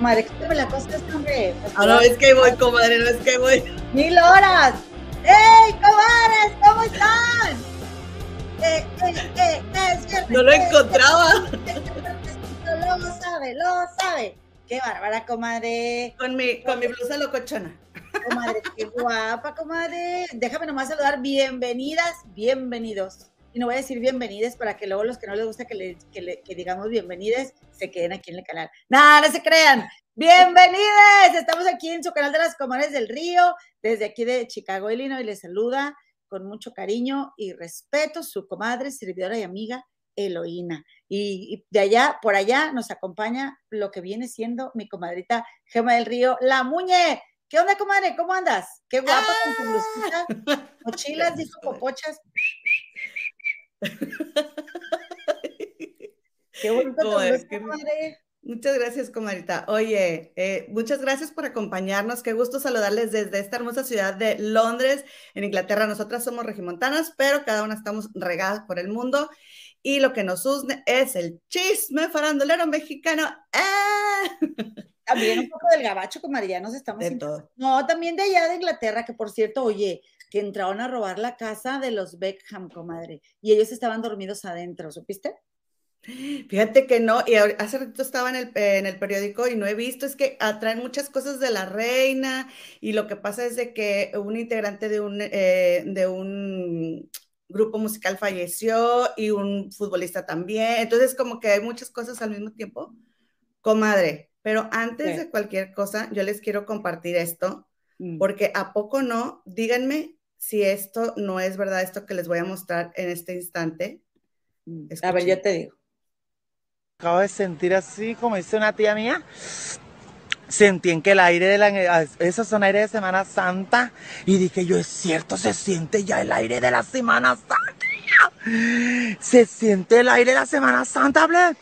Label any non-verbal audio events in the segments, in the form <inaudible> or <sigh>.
Madre, me la cosa es hombre. Ah, no, es que voy, comadre, no es que voy. Mil horas. ¡Ey, comadres! ¿Cómo están? Eh, eh, eh, eh no lo encontraba. Lo sabe, lo sabe. Qué bárbara, comadre. Con mi, con mi blusa locochona. Comadre, qué guapa, comadre. Déjame nomás saludar. Bienvenidas, bienvenidos y no voy a decir bienvenides para que luego los que no les gusta que, le, que, digamos bienvenides se queden aquí en el canal. No, no se crean. Bienvenides. Estamos aquí en su canal de las Comadres del Río, desde aquí de Chicago, Illinois. Les saluda con mucho cariño y respeto su comadre, servidora y amiga Eloína. Y, de allá, por allá, nos acompaña lo que viene siendo mi comadrita Gema del Río, la Muñe. ¿Qué onda, comadre? ¿Cómo andas? Qué guapa con tu blusita. Mochilas, dijo popochas. <laughs> Qué bonito Muchas gracias, comadita. Oye, eh, muchas gracias por acompañarnos. Qué gusto saludarles desde esta hermosa ciudad de Londres, en Inglaterra. Nosotras somos regimontanas, pero cada una estamos regadas por el mundo. Y lo que nos une es el chisme farandulero mexicano. ¡Ah! <laughs> También un poco del gabacho, comadre, nos estamos... De todo. No, también de allá de Inglaterra, que por cierto, oye, que entraron a robar la casa de los Beckham, comadre, y ellos estaban dormidos adentro, ¿supiste? Fíjate que no, y hace rato estaba en el, en el, periódico y no he visto, es que atraen muchas cosas de la reina y lo que pasa es de que un integrante de un, eh, de un grupo musical falleció y un futbolista también, entonces como que hay muchas cosas al mismo tiempo, comadre, pero antes de cualquier cosa, yo les quiero compartir esto, mm. porque a poco no, díganme si esto no es verdad, esto que les voy a mostrar en este instante. Mm, a ver, yo te digo. Acabo de sentir así, como dice una tía mía, sentí en que el aire de la... Esos son aire de Semana Santa. Y dije yo, es cierto, se siente ya el aire de la Semana Santa. Se siente el aire de la Semana Santa, Ble.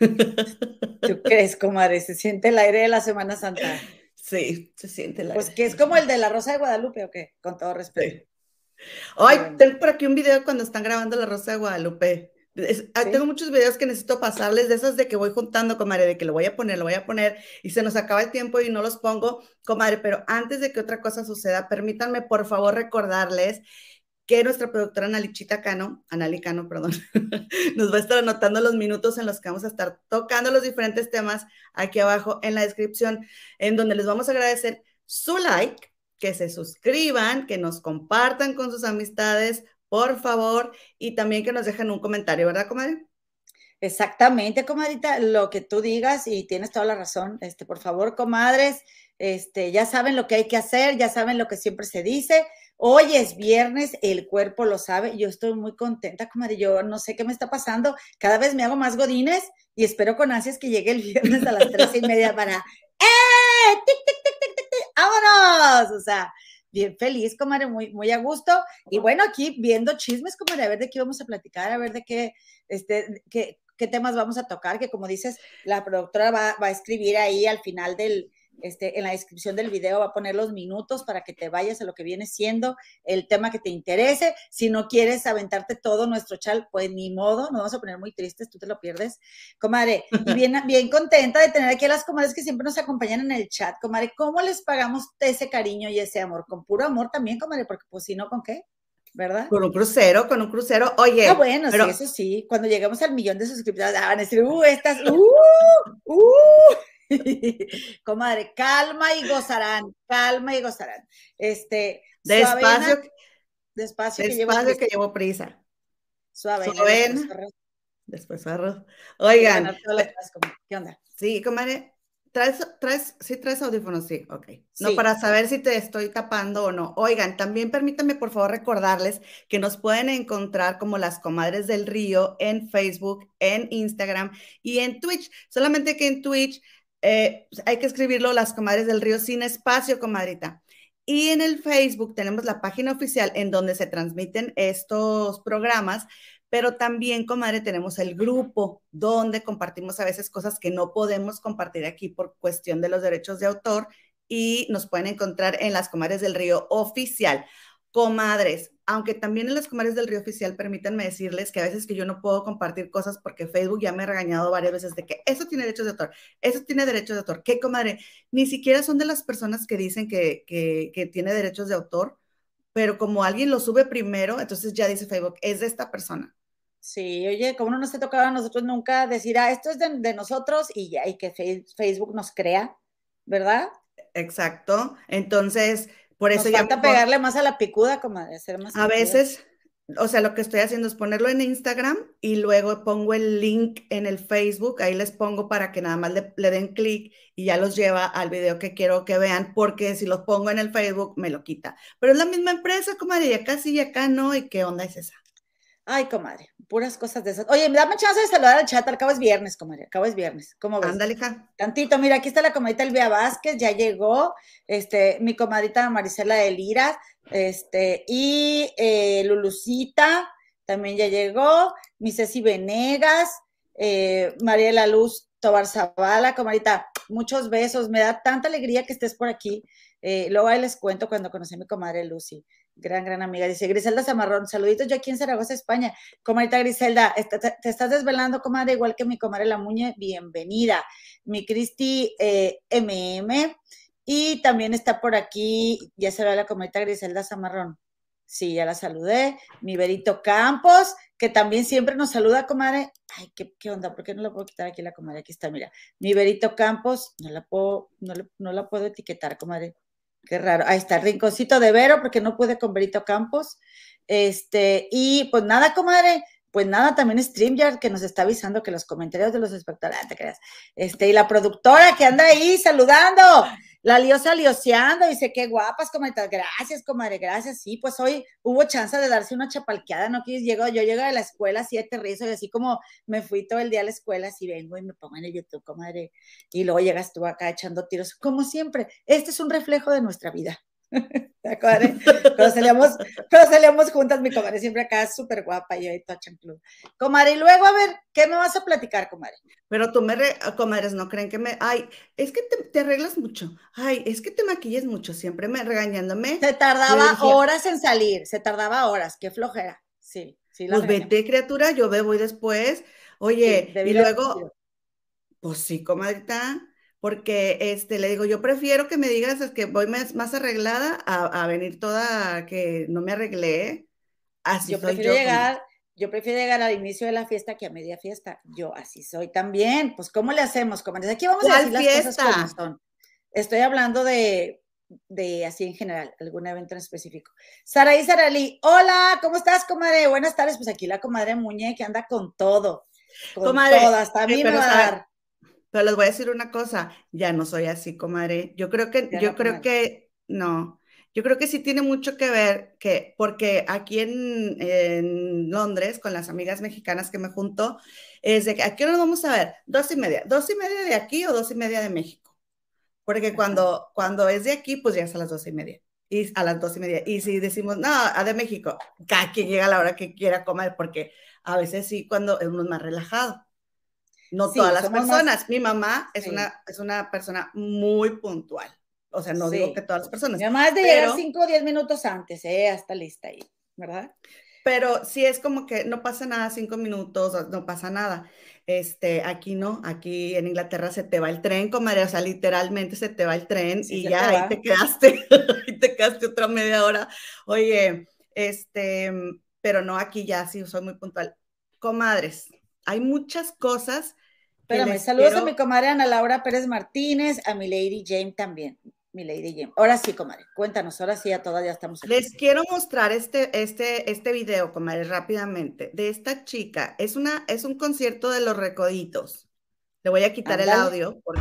<laughs> ¿Tú crees, comadre? Se siente el aire de la Semana Santa. Sí, se siente la. Pues que es como el de la Rosa de Guadalupe, ¿o qué? Con todo respeto. Ay, tengo por aquí un video cuando están grabando la Rosa de Guadalupe. Ah, tengo muchos videos que necesito pasarles, de esas de que voy juntando, comadre, de que lo voy a poner, lo voy a poner, y se nos acaba el tiempo y no los pongo, comadre, pero antes de que otra cosa suceda, permítanme por favor recordarles que nuestra productora Analichita Cano, Anali Cano, perdón, <laughs> nos va a estar anotando los minutos en los que vamos a estar tocando los diferentes temas aquí abajo en la descripción, en donde les vamos a agradecer su like, que se suscriban, que nos compartan con sus amistades, por favor, y también que nos dejen un comentario, ¿verdad, comadre? Exactamente, comadrita, lo que tú digas y tienes toda la razón. Este, por favor, comadres, este, ya saben lo que hay que hacer, ya saben lo que siempre se dice. Hoy es viernes, el cuerpo lo sabe. Yo estoy muy contenta, comadre. Yo no sé qué me está pasando. Cada vez me hago más godines y espero con ansias que llegue el viernes a las tres y media para ¡Eh! ¡Tic, tic, tic, tic, tic, tic! ¡Vámonos! O sea, bien feliz, comadre, muy, muy a gusto. Y bueno, aquí viendo chismes, comadre, a ver de qué vamos a platicar, a ver de qué, este, qué, qué temas vamos a tocar, que como dices, la productora va, va a escribir ahí al final del, este, en la descripción del video va a poner los minutos para que te vayas a lo que viene siendo el tema que te interese. Si no quieres aventarte todo nuestro chat, pues ni modo, nos vamos a poner muy tristes, tú te lo pierdes. Comadre, <laughs> y bien, bien contenta de tener aquí a las comadres que siempre nos acompañan en el chat. Comadre, ¿cómo les pagamos ese cariño y ese amor? Con puro amor también, comadre, porque pues si no, ¿con qué? ¿verdad? Con un crucero, con un crucero. Oye. Ah, bueno, sí, eso sí. Cuando lleguemos al millón de suscriptores, van a decir, uh, estas, <laughs> uh, uh. <laughs> Comadre, calma y gozarán, calma y gozarán. Este, despacio, despacio, que, llevo, que llevo prisa. Suave. Después arroz. Oigan. ¿Qué onda? Sí, comadre. ¿Traes, traes, sí traes audífonos? Sí, ok. No, para saber si te estoy tapando o no. Oigan, también permítanme por favor recordarles que nos pueden encontrar como las comadres del río en Facebook, en Instagram y en Twitch. Solamente que en Twitch eh, pues, hay que escribirlo las comadres del río sin espacio, comadrita. Y en el Facebook tenemos la página oficial en donde se transmiten estos programas, pero también, comadre, tenemos el grupo donde compartimos a veces cosas que no podemos compartir aquí por cuestión de los derechos de autor y nos pueden encontrar en las Comadres del Río oficial. Comadres, aunque también en las Comadres del Río oficial, permítanme decirles que a veces que yo no puedo compartir cosas porque Facebook ya me ha regañado varias veces de que eso tiene derechos de autor, eso tiene derechos de autor. ¿Qué, comadre? Ni siquiera son de las personas que dicen que, que, tiene derechos de autor, pero como alguien lo sube primero, entonces ya dice Facebook, es de esta persona. Sí, oye, como no nos ha tocado a nosotros nunca decir, ah, esto es de, de nosotros y ya, y que Facebook nos crea, ¿verdad? Exacto. Entonces, por eso Nos falta pegarle más a la picuda, como de ser más. A veces, o sea, lo que estoy haciendo es ponerlo en Instagram y luego pongo el link en el Facebook, ahí les pongo para que nada más le, den clic y ya los lleva al video que quiero que vean, porque si los pongo en el Facebook me lo quita. Pero es la misma empresa, comadre, y acá sí y acá no, ¿y qué onda es esa? Ay, comadre, puras cosas de esas. Oye, dame chance de saludar al chat, al cabo es viernes, comadre, al cabo es viernes. ¿Cómo ves? Ándale, hija. Tantito, mira, aquí está la comadita Elvia Vázquez, ya llegó, este, mi comadita Marisela de Lira, este, y eh, Lulucita, también ya llegó, mi Ceci Venegas, eh, María de la Luz Tobar Zavala, comadita, muchos besos, me da tanta alegría que estés por aquí. Eh, luego ahí les cuento cuando conocí a mi comadre Lucy gran, gran amiga. Dice Griselda Zamarrón, saluditos yo aquí en Zaragoza, España. Comadita Griselda, te, estás desvelando, comadre, igual que mi comadre La Muñe, bienvenida. Mi Cristi MM, y también está por aquí, ya se ve la comadita Griselda Zamarrón. Sí, ya la saludé. Mi Berito Campos, que también siempre nos saluda, comadre. Ay, ¿qué, qué onda? ¿Por qué no la puedo quitar aquí la comadre? Aquí está, mira. Mi Berito Campos, no la puedo, no, no la puedo etiquetar, comadre. Qué raro. Ahí está, rinconcito de Vero, porque no pude con Berito Campos. Este, y pues nada, comadre, pues nada, también StreamYard que nos está avisando que los comentarios de los espectadores, ah, te creas. Este, y la productora que anda ahí saludando. La liosa lioseando, dice, qué guapas, comadre. Gracias, comadre, gracias. Sí, pues hoy hubo chance de darse una chapalqueada, ¿no? Que llego, yo llego de la escuela así aterrizo y así como me fui todo el día a la escuela, así vengo y me pongo en el YouTube, comadre. Y luego llegas tú acá echando tiros, como siempre. Este es un reflejo de nuestra vida. <laughs> ¿Te acuerdas? Cuando salíamos, cuando salíamos juntas, mi comadre siempre acá súper guapa y ahí toda club. Comadre, y luego a ver, ¿qué me vas a platicar, comadre? Pero tú me, re, comadres, no creen que me, ay, es que te, arreglas mucho, ay, es que te maquillas mucho, siempre me regañándome. Se tardaba horas en salir, se tardaba horas, qué flojera, sí. sí pues vete, criatura, yo me voy después, oye, y luego, pues sí, comadrita, porque este, le digo, yo prefiero que me digas es que voy más, más arreglada a, venir toda que no me arreglé. Así yo prefiero llegar, yo prefiero llegar al inicio de la fiesta que a media fiesta. Yo así soy también. Pues, ¿cómo le hacemos? Como aquí vamos a decir las cosas como son. Estoy hablando de, de así en general, algún evento en específico. Saraí Sarali, hola, ¿cómo estás, comadre? Buenas tardes. Pues aquí la comadre Muñe que anda con todo. Con comadre, todas. También me va a dar. Pero les voy a decir una cosa, ya no soy así, comadre. Yo creo que, yo creo que, no, yo creo que sí tiene mucho que ver, que, porque aquí en, Londres, con las amigas mexicanas que me junto, es de que aquí nos vamos a ver, dos y media, dos y media de aquí o dos y media de México. Porque cuando, cuando es de aquí, pues ya es a las dos y media. Y a las dos y media. Y si decimos, no, a de México, cada quien llega a la hora que quiera comer, porque a veces sí, cuando es más relajado. No todas las personas. Mi mamá es, una, es una persona muy puntual. O sea, no digo que todas las personas. Mi mamá es de llegar 5 o 10 minutos antes, ¿eh? Hasta lista ahí, ¿verdad? Pero sí es como que no pasa nada, cinco minutos, no pasa nada. Este, aquí no, aquí en Inglaterra se te va el tren, comadre, o sea, literalmente se te va el tren y ya ahí te quedaste, <laughs> ahí te quedaste otra media hora. Oye, este, pero no, aquí ya sí soy muy puntual. Comadres, hay muchas cosas Espérame, saludos a mi comadre Ana Laura Pérez Martínez, a mi Lady Jane también. Mi Lady Jane. Ahora sí, comadre, cuéntanos, ahora sí, ya todas ya estamos aquí. Les quiero mostrar este, este, este video, comadre, rápidamente, de esta chica. Es, una, es un concierto de los recoditos. Le voy a quitar el audio porque,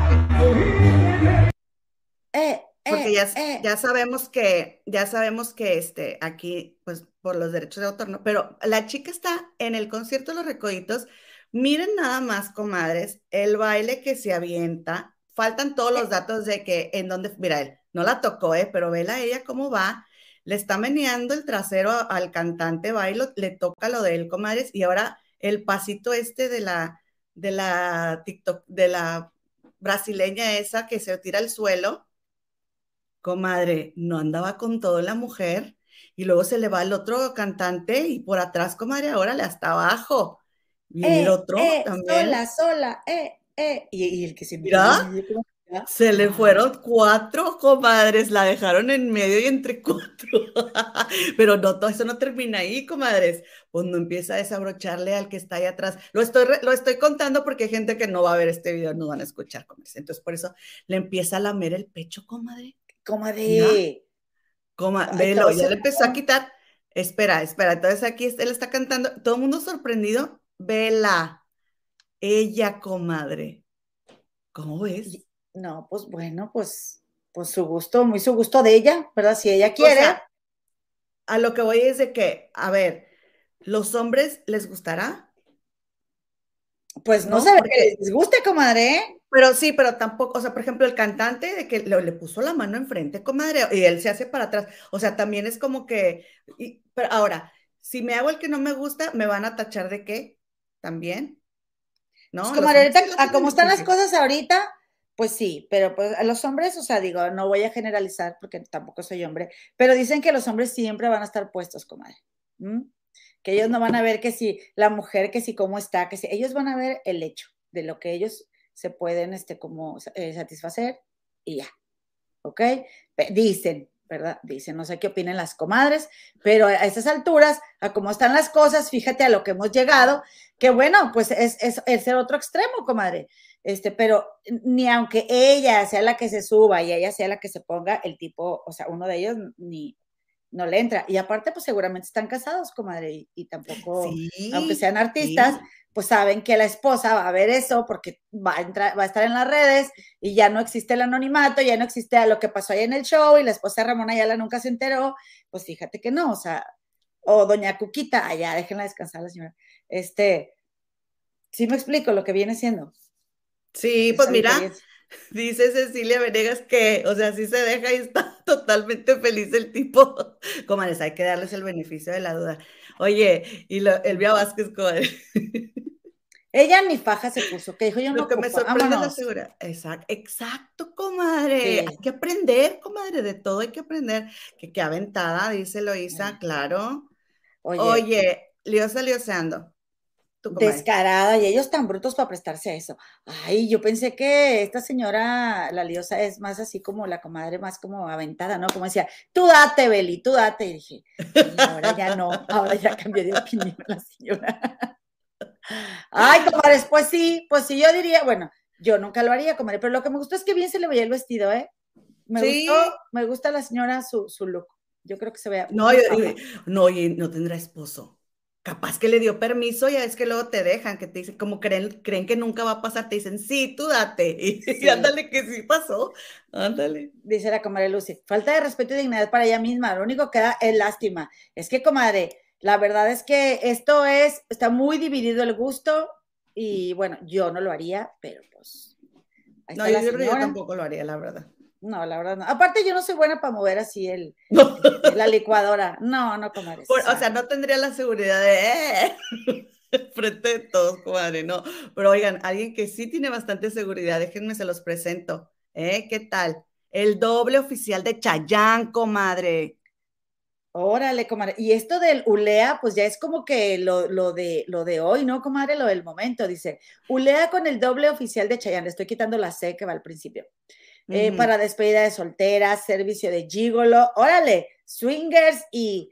eh, porque ya, eh. ya, sabemos que, ya sabemos que este, aquí, pues por los derechos de autor, ¿no? Pero la chica está en el concierto de los recoditos Miren nada más, comadres, el baile que se avienta. Faltan todos los datos de que en dónde, mira él, no la tocó, ¿eh? Pero vela ella cómo va. Le está meneando el trasero al cantante, y le toca lo de él, comadres, y ahora el pasito este de la, de la TikTok, de la brasileña esa que se tira al suelo, comadre, no andaba con todo la mujer, y luego se le va el otro cantante y por atrás, comadre, ahora le hasta abajo. Y el eh, otro eh, también. Sola, sola, eh, eh. Y, el que se mira, se le fueron cuatro comadres, la dejaron en medio y entre cuatro. <laughs> Pero no, todo eso no termina ahí, comadres. Cuando empieza a desabrocharle al que está ahí atrás. Lo estoy, lo estoy contando porque hay gente que no va a ver este video, no van a escuchar, comadres. Entonces, por eso le empieza a lamer el pecho, comadre. Comadre. Comadre, ya le empezó a quitar. Espera, espera. Entonces aquí él está cantando. Todo el mundo sorprendido. Vela. Ella, comadre. ¿Cómo ves? No, pues bueno, pues, pues su gusto, muy su gusto de ella, ¿verdad? Si ella quiere. a lo que voy es de que, a ver, ¿los hombres les gustará? Pues no, sé, que les guste, comadre. ¿eh? Pero sí, pero tampoco, o sea, por ejemplo, el cantante de que le, puso la mano enfrente, comadre, y él se hace para atrás. O sea, también es como que, pero ahora, si me hago el que no me gusta, ¿me van a tachar de qué? También. ¿No? Pues, comadre, ahorita, como están las cosas ahorita, pues sí, pero pues a los hombres, o sea, digo, no voy a generalizar porque tampoco soy hombre, pero dicen que los hombres siempre van a estar puestos, comadre. Que ellos no van a ver que si la mujer, que si cómo está, que si ellos van a ver el hecho de lo que ellos se pueden, este, como eh, satisfacer y ya. ¿Ok? Dicen, ¿verdad? Dicen, no sé qué opinen las comadres, pero a estas alturas, a cómo están las cosas, fíjate a lo que hemos llegado, que bueno, pues es, es, es el otro extremo, comadre este, pero ni aunque ella sea la que se suba y ella sea la que se ponga, el tipo, o sea, uno de ellos ni no le entra. Y aparte, pues seguramente están casados, comadre, y, tampoco, aunque sean artistas, pues saben que la esposa va a ver eso porque va a, entrar, va a estar en las redes y ya no existe el anonimato, ya no existe lo que pasó ahí en el show y la esposa Ramona Ayala nunca se enteró, pues fíjate que no, o sea, o doña Cuquita, allá, déjenla descansar la señora. Este, sí me explico lo que viene siendo. Sí, pues mira, <laughs> dice Cecilia Venegas que, o sea, sí se deja y está totalmente feliz el tipo. <laughs> Comadres, hay que darles el beneficio de la duda. Oye, y lo, Elvia Vázquez, comadre. <laughs> Ella ni faja se puso, que dijo yo Lo que me sorprende la seguridad. Exacto, exacto, comadre. Hay que aprender, comadre, de todo hay que aprender. Que qué aventada, dice Loisa, claro. Oye, Oye Leo salió seando descarada y ellos tan brutos para prestarse a eso. Ay, yo pensé que esta señora, la liosa, es más así como la comadre, más como aventada, ¿no? Como decía, tú date, Beli, tú date. Y dije, ahora ya no, <laughs> ahora ya cambió de opinión la señora. Ay, comadre, pues sí, pues sí, yo diría, bueno, yo nunca lo haría, comadre, pero lo que me gustó es que bien se le veía el vestido, ¿eh? Me gustó, me gusta la señora su, su look. Yo creo que se vea. No, no, no tendrá esposo capaz que le dio permiso, ya es que luego te dejan, que te dicen, como creen, creen que nunca va a pasar, te dicen, sí, tú date, <laughs> y, ándale que sí pasó, ándale. Dice la comadre Lucy, falta de respeto y dignidad para ella misma, lo único que da es lástima. Es que, comadre, la verdad es que esto es, está muy dividido el gusto, y bueno, yo no lo haría, pero pues... no, yo tampoco lo haría, la verdad. No, la verdad no. Aparte, yo no soy buena para mover así el, <laughs> la licuadora. No, no, comadre. o sea, no tendría la seguridad de eh, <laughs> frente de todos, comadre, no. Pero oigan, alguien que sí tiene bastante seguridad, déjenme se los presento. ¿Eh? ¿Qué tal? El doble oficial de Chayán, comadre. Órale, comadre. Y esto del Ulea, pues ya es como que lo, lo, de, lo de hoy, ¿no, comadre? Lo del momento. Dice, Ulea con el doble oficial de Chayán. Le estoy quitando la C que va al principio. Eh, para despedida de solteras, servicio de gigolo, órale, swingers y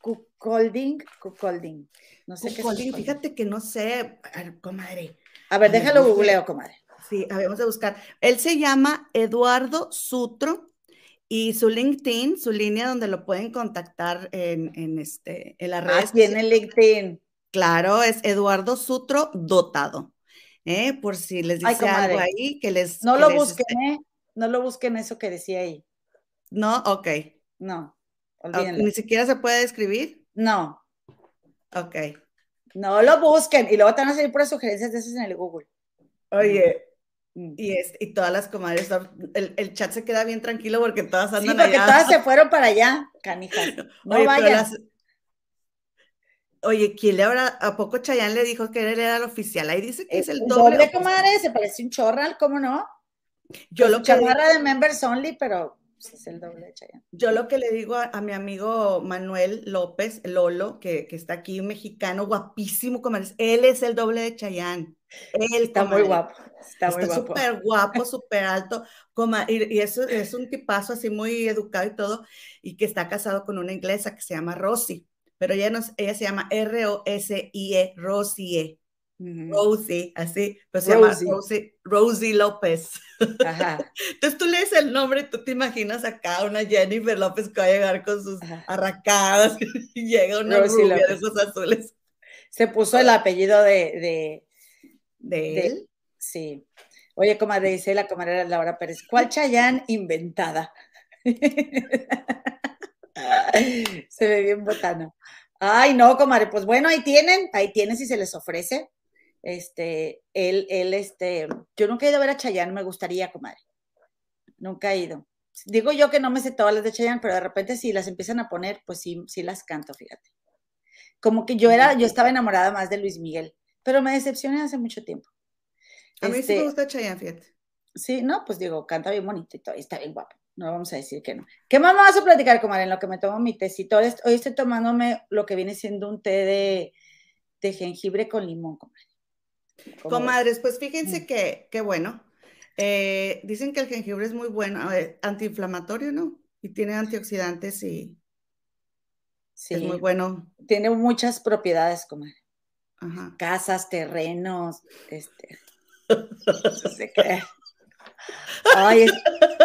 cuckolding, cuckolding. No sé qué es. Fíjate que no sé, comadre. A ver, déjalo googleo, comadre. Sí, vamos a buscar. Él se llama Eduardo Sutro y su LinkedIn, su línea donde lo pueden contactar en, en este, en las redes. tiene LinkedIn. Claro, es Eduardo Sutro Dotado. ¿Eh? Por si les dice algo ahí que les... No lo busquen, ¿eh? No lo busquen eso que decía ahí. No, ok. No, olvídenlo. ¿Ni siquiera se puede escribir? No. Ok. No lo busquen y luego te van a salir por sugerencias de esas en el Google. Oye, Mm. Y, es, y todas las comadres, el, el, chat se queda bien tranquilo porque todas andan sí, porque todas se <laughs> fueron para allá, canijas. No Oye, vayan. Oye, ¿quién le habrá, a poco Chayanne le dijo que él era el oficial? Ahí dice que es, el doble. doble comadre, se parece un chorral, ¿cómo no? Yo pues lo que chamarra de members only, pero pues, es el doble de Chayanne. Yo lo que le digo a, mi amigo Manuel López, Lolo, que, que, está aquí, un mexicano guapísimo, comadre, él es el doble de Chayanne. Él está muy guapo. Está, muy guapo. súper guapo, súper alto. Y, y eso es un tipazo así muy educado y todo, y que está casado con una inglesa que se llama Rosy pero ella, no, ella se llama R-O-S-I-E, Rosie. Rosie, así, pero se llama Rosie, Rosie López. Ajá. Entonces tú lees el nombre, tú te imaginas acá una Jennifer López que va a llegar con sus arracadas <laughs> y llega una rubia de esos azules. Se puso el apellido de... ¿De, él? Sí. Oye, comadre, dice la comadre Laura Pérez, ¿cuál Chayán inventada? <laughs> Se ve bien botano. Ay, no, comadre, pues bueno, ahí tienen, ahí tienen si se les ofrece. Este, él, él, este, yo nunca he ido a ver a Chayanne, me gustaría, comadre. Nunca he ido. Digo yo que no me sé todas las de Chayanne, pero de repente si las empiezan a poner, pues sí, sí las canto, fíjate. Como que yo era, yo estaba enamorada más de Luis Miguel, pero me decepcioné hace mucho tiempo. A mí sí me este gusta Chayanne, fíjate. Sí, no, pues digo, canta bien bonito y todo, y está bien guapo no vamos a decir que no. ¿Qué más me vas a platicar, comadre, en lo que me tomo mi tecito? Hoy estoy tomándome lo que viene siendo un té de, de jengibre con limón, comadre. Comadres, pues fíjense mm. que, qué bueno. Eh, dicen que el jengibre es muy bueno, antiinflamatorio, ¿no? Y tiene antioxidantes y sí, es muy bueno. Tiene muchas propiedades, comadre. Ajá. Casas, terrenos, este. <laughs> no sé qué. Ay,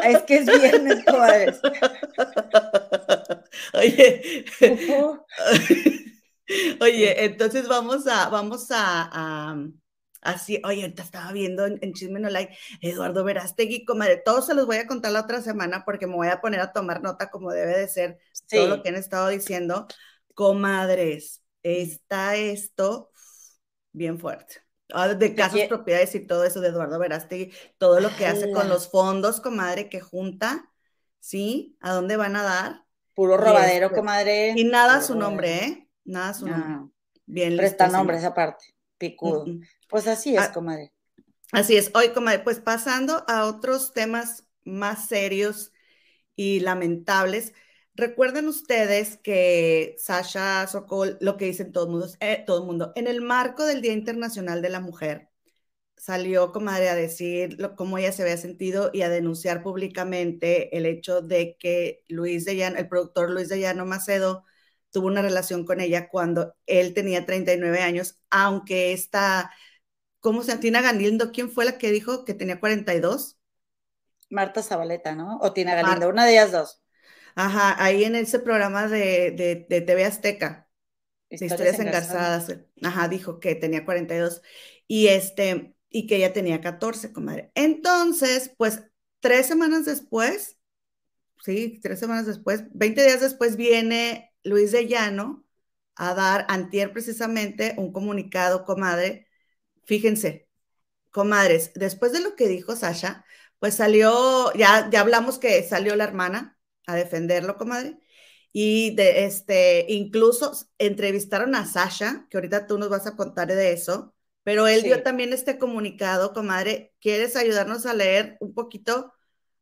es, que es viernes, comadres. <laughs> Oye. <laughs> Oye, entonces vamos a, vamos a, así, oye, ahorita estaba viendo en, Chisme No Like, Eduardo Verástegui, comadre, todos se los voy a contar la otra semana porque me voy a poner a tomar nota como debe de ser todo lo que han estado diciendo. Comadres, está esto bien fuerte. Ah, de casas, propiedades y todo eso de Eduardo Verástegui, todo lo que hace con los fondos, comadre, que junta, ¿sí? ¿A dónde van a dar? Puro robadero, este, comadre. Y nada su nombre, ¿eh? Nada su nombre. Bien Presta nombre esa parte, picudo. Pues así es, ah, comadre. Así es. Hoy, comadre, pues pasando a otros temas más serios y lamentables, Recuerden ustedes que Sasha Sokol, lo que dicen todo el mundo, eh, todo el mundo, en el marco del Día Internacional de la Mujer, salió, comadre, a decir cómo ella se había sentido y a denunciar públicamente el hecho de que Luis de Llano, el productor Luis de Llano Macedo, tuvo una relación con ella cuando él tenía 39 años, aunque esta, ¿cómo se llama? Tina Galindo, ¿quién fue la que dijo que tenía 42? Marta Zabaleta, ¿no? O Tina Galindo, una de ellas dos. Ajá, ahí en ese programa de, de, TV Azteca, Historias, Engarzadas, ajá, dijo que tenía 42 y este, y que ella tenía 14, comadre. Entonces, pues, tres semanas después, sí, tres semanas después, 20 días después viene Luis de Llano a dar, antier precisamente, un comunicado, comadre. Fíjense, comadres, después de lo que dijo Sasha, pues salió, ya, ya hablamos que salió la hermana, a defenderlo, comadre. Y de este, incluso entrevistaron a Sasha, que ahorita tú nos vas a contar de eso, pero él dio también este comunicado, comadre. ¿Quieres ayudarnos a leer un poquito?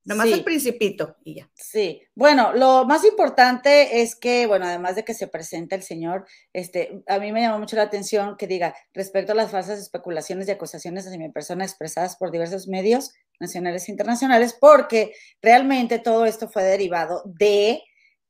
Nomás el principito y ya. Sí, bueno, lo más importante es que, bueno, además de que se presenta el señor, este, a mí me llamó mucho la atención que diga, respecto a las falsas especulaciones y acusaciones hacia mi persona expresadas por diversos medios nacionales e internacionales, porque realmente todo esto fue derivado de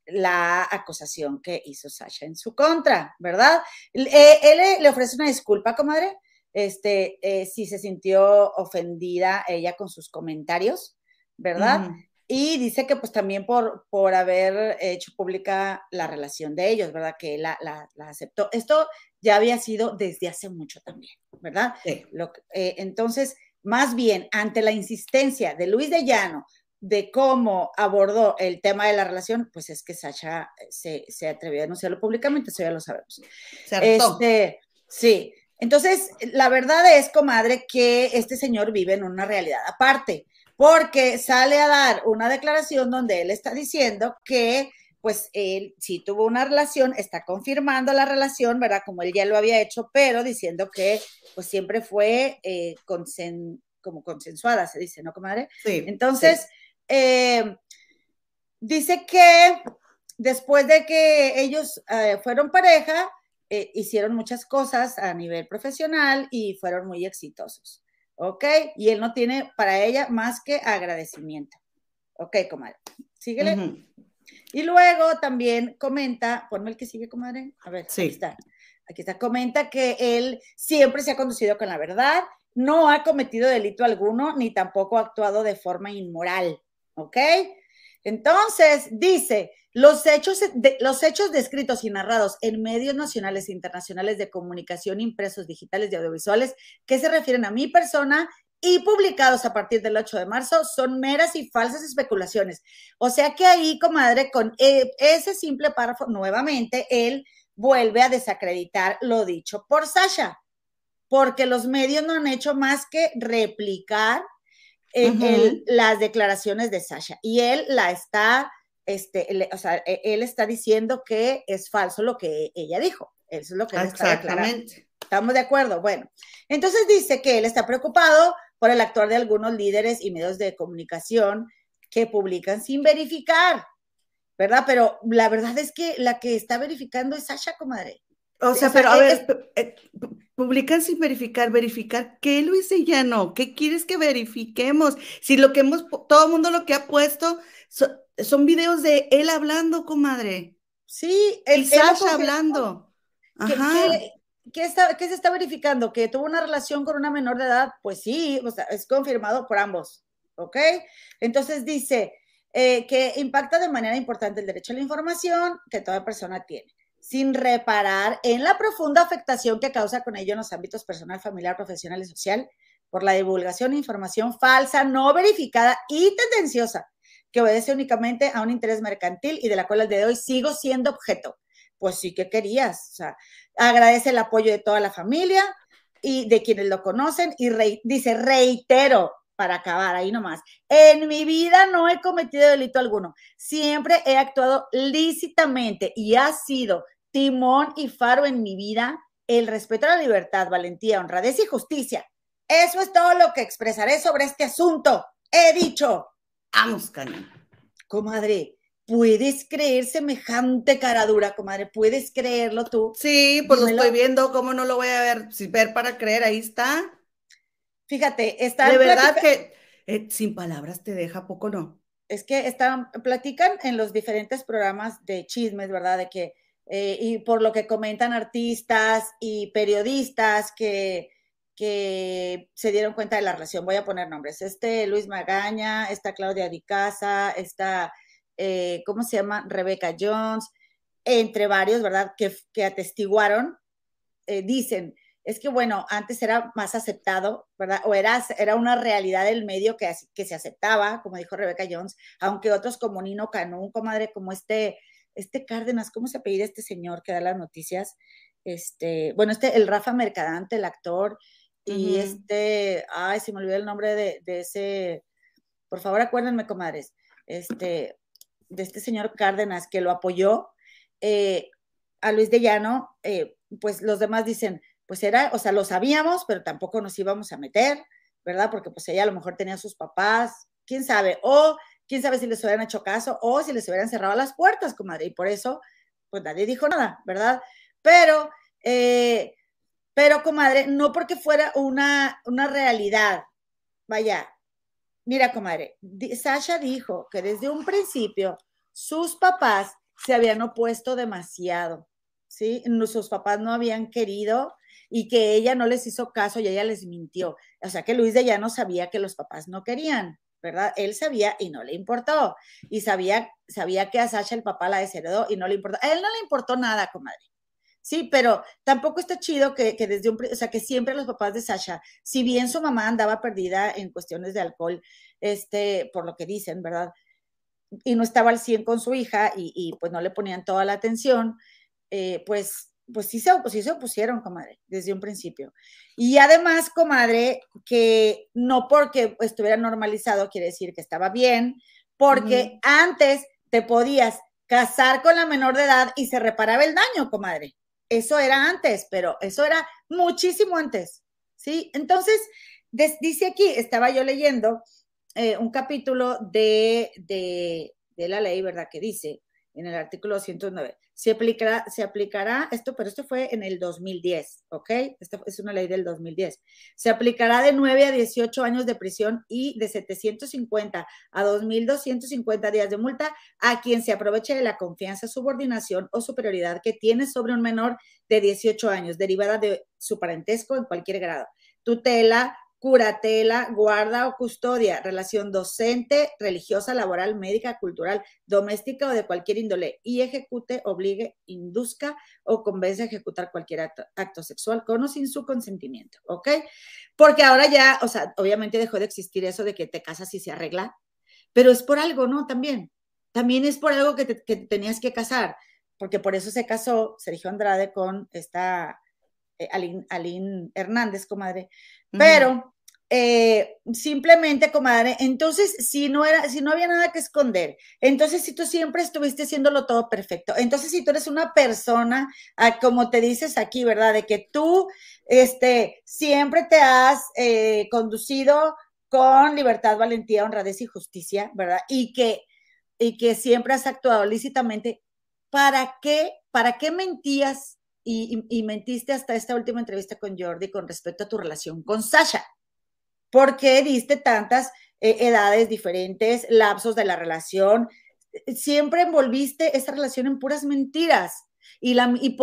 la acusación que hizo Sasha en su contra, ¿verdad? Eh, él le ofrece una disculpa, comadre, este, eh, si se sintió ofendida ella con sus comentarios ¿verdad? Y dice que pues también por, por haber hecho pública la relación de ellos, ¿verdad? Que la, la, aceptó. Esto ya había sido desde hace mucho también, ¿verdad? Sí. Lo, eh, entonces, más bien, ante la insistencia de Luis de Llano de cómo abordó el tema de la relación, pues es que Sasha se, se atrevió a denunciarlo públicamente, eso ya lo sabemos. Este, sí, Entonces, la verdad es, comadre, que este señor vive en una realidad aparte, porque sale a dar una declaración donde él está diciendo que, pues, él sí tuvo una relación, está confirmando la relación, ¿verdad? Como él ya lo había hecho, pero diciendo que, pues, siempre fue eh, como consensuada, se dice, ¿no, comadre? Sí. Entonces, eh, dice que después de que ellos eh, fueron pareja, hicieron muchas cosas a nivel profesional y fueron muy exitosos. ¿Ok? Y él no tiene para ella más que agradecimiento. Ok, comadre. Síguele. Y luego también comenta, ponme el que sigue, comadre. A ver, sí. aquí está. Aquí está. Comenta que él siempre se ha conducido con la verdad, no ha cometido delito alguno, ni tampoco ha actuado de forma inmoral. ¿Ok? Entonces, dice, los hechos, los hechos descritos y narrados en medios nacionales e internacionales de comunicación impresos, digitales y audiovisuales que se refieren a mi persona y publicados a partir del 8 de marzo son meras y falsas especulaciones. O sea que ahí, comadre, con e, ese simple párrafo, nuevamente, él vuelve a desacreditar lo dicho por Sasha, porque los medios no han hecho más que replicar eh, las declaraciones de Sasha y él la está este, o sea, e, él está diciendo que es falso lo que ella dijo. Eso es lo que él está declarando. ¿Estamos de acuerdo? Bueno, entonces dice que él está preocupado por el actuar de algunos líderes y medios de comunicación que publican sin verificar, ¿verdad? Pero la verdad es que la que está verificando es Sasha, comadre. O sea, pero a ver, eh, publican sin verificar, verificar qué, Luis no ¿qué quieres que verifiquemos? Si lo que hemos, todo el mundo lo que ha puesto son videos de él hablando, comadre. Sí, el Sasha hablando. ¿Qué, está, ¿Qué, se está verificando? ¿Que tuvo una relación con una menor de edad? Pues sí, es confirmado por ambos, ¿ok? Entonces dice eh, que impacta de manera importante el derecho a la información que toda persona tiene, sin reparar en la profunda afectación que causa con ello en los ámbitos personal, familiar, profesional y social por la divulgación de información falsa, no verificada y tendenciosa que obedece únicamente a un interés mercantil y de la cual al de hoy sigo siendo objeto. Pues sí que querías. O sea, agradece el apoyo de toda la familia y de quienes lo conocen y dice, reitero, para acabar ahí nomás, en mi vida no he cometido delito alguno. Siempre he actuado lícitamente y ha sido timón y faro en mi vida el respeto a la libertad, valentía, honradez y justicia. Eso es todo lo que expresaré sobre este asunto. He dicho. Vamos, cañón. Comadre, ¿puedes creer semejante cara dura, comadre? ¿Puedes creerlo tú? Sí, pues lo estoy viendo, ¿cómo no lo voy a ver? Si ver para creer, ahí está. Fíjate, está. De verdad que eh, sin palabras te deja poco, ¿no? Es que están, platican en los diferentes programas de chismes, ¿verdad? De que, eh, y por lo que comentan artistas y periodistas que que se dieron cuenta de la relación. Voy a poner nombres. Este Luis Magaña, esta Claudia Di Casa, esta, eh, ¿cómo se llama? Rebecca Jones, entre varios, ¿verdad? Que, que atestiguaron, eh, dicen, es que bueno, antes era más aceptado, ¿verdad? O era, era una realidad del medio que, que se aceptaba, como dijo Rebecca Jones, aunque otros como Nino Canún, comadre, como este, este Cárdenas, ¿cómo se apellida este señor que da las noticias? Este, bueno, este, el Rafa Mercadante, el actor, y este, ay, se me olvidó el nombre de, ese, por favor acuérdenme, comadres, este, de este señor Cárdenas que lo apoyó, eh, a Luis de Llano, eh, pues los demás dicen, pues era, o sea, lo sabíamos, pero tampoco nos íbamos a meter, ¿verdad? Porque pues ella a lo mejor tenía sus papás, quién sabe, o quién sabe si les hubieran hecho caso o si les hubieran cerrado las puertas, comadre, y por eso, pues nadie dijo nada, ¿verdad? Pero, eh, pero, comadre, no porque fuera una, una realidad. Vaya, mira, comadre, Sasha dijo que desde un principio sus papás se habían opuesto demasiado, ¿sí? Sus papás no habían querido y que ella no les hizo caso y ella les mintió. O sea que Luis de ya no sabía que los papás no querían, ¿verdad? Él sabía y no le importó. Y sabía, sabía que a Sasha el papá la desheredó y no le importó. A él no le importó nada, comadre. Sí, pero tampoco está chido que, desde un, o sea, que siempre los papás de Sasha, si bien su mamá andaba perdida en cuestiones de alcohol, este, por lo que dicen, ¿verdad? Y no estaba al 100 con su hija y, pues no le ponían toda la atención, eh, pues pues sí se, sí se opusieron, comadre, desde un principio. Y además, comadre, que no porque estuviera normalizado quiere decir que estaba bien, porque antes te podías casar con la menor de edad y se reparaba el daño, comadre. Eso era antes, pero eso era muchísimo antes, ¿sí? Entonces, dice aquí, estaba yo leyendo eh, un capítulo de, de, de la ley, ¿verdad? Que dice en el artículo 209, se aplicará, se aplicará esto, pero esto fue en el 2010, ¿ok? Esta es una ley del 2010. Se aplicará de 9 a 18 años de prisión y de 750 a 2.250 días de multa a quien se aproveche de la confianza, subordinación o superioridad que tiene sobre un menor de 18 años, derivada de su parentesco en cualquier grado. Tutela, curatela, guarda o custodia, relación docente, religiosa, laboral, médica, cultural, doméstica o de cualquier índole, y ejecute, obligue, induzca o convence a ejecutar cualquier acto, sexual con o sin su consentimiento, ¿ok? Porque ahora ya, o sea, obviamente dejó de existir eso de que te casas y se arregla, pero es por algo, ¿no? También, también es por algo que, te, tenías que casar, porque por eso se casó Sergio Andrade con esta eh, Aline, Hernández, comadre, pero eh, simplemente, comadre, entonces si no era, si no había nada que esconder, entonces si tú siempre estuviste haciéndolo todo perfecto, entonces si tú eres una persona, ah, como te dices aquí, ¿verdad? De que tú, este, siempre te has eh, conducido con libertad, valentía, honradez y justicia, ¿verdad? Y que, y que siempre has actuado lícitamente, ¿para qué, para qué mentías y, mentiste hasta esta última entrevista con Jordi con respecto a tu relación con Sasha. ¿Por qué diste tantas eh, edades diferentes, lapsos de la relación? Siempre envolviste esa relación en puras mentiras. Y, la, y,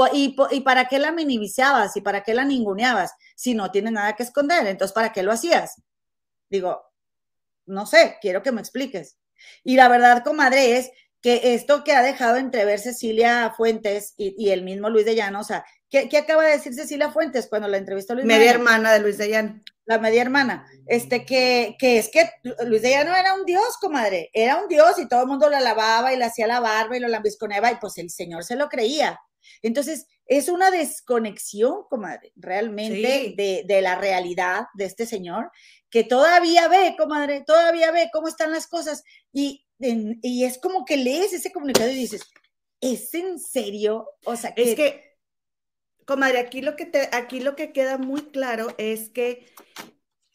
y, para qué la minimizabas y para qué la ninguneabas si no tienes nada que esconder? Entonces, ¿para qué lo hacías? Digo, no sé, quiero que me expliques. Y la verdad, comadre, es que esto que ha dejado entrever Cecilia Fuentes y, el mismo Luis de Llano, o sea, ¿qué, acaba de decir Cecilia Fuentes cuando la entrevistó Luis Media hermana de Luis de Llano. La media hermana. Este, que, que es que Luis de Llano era un dios, comadre, era un dios y todo el mundo lo alababa y le hacía la barba y lo lambisconeaba y pues el señor se lo creía. Entonces, es una desconexión, comadre, realmente de, de, la realidad de este señor, que todavía ve, comadre, todavía ve cómo están las cosas. Y y es como que lees ese comunicado y dices, ¿es en serio? O sea, que... Es que, comadre, aquí lo que, te, aquí lo que queda muy claro es que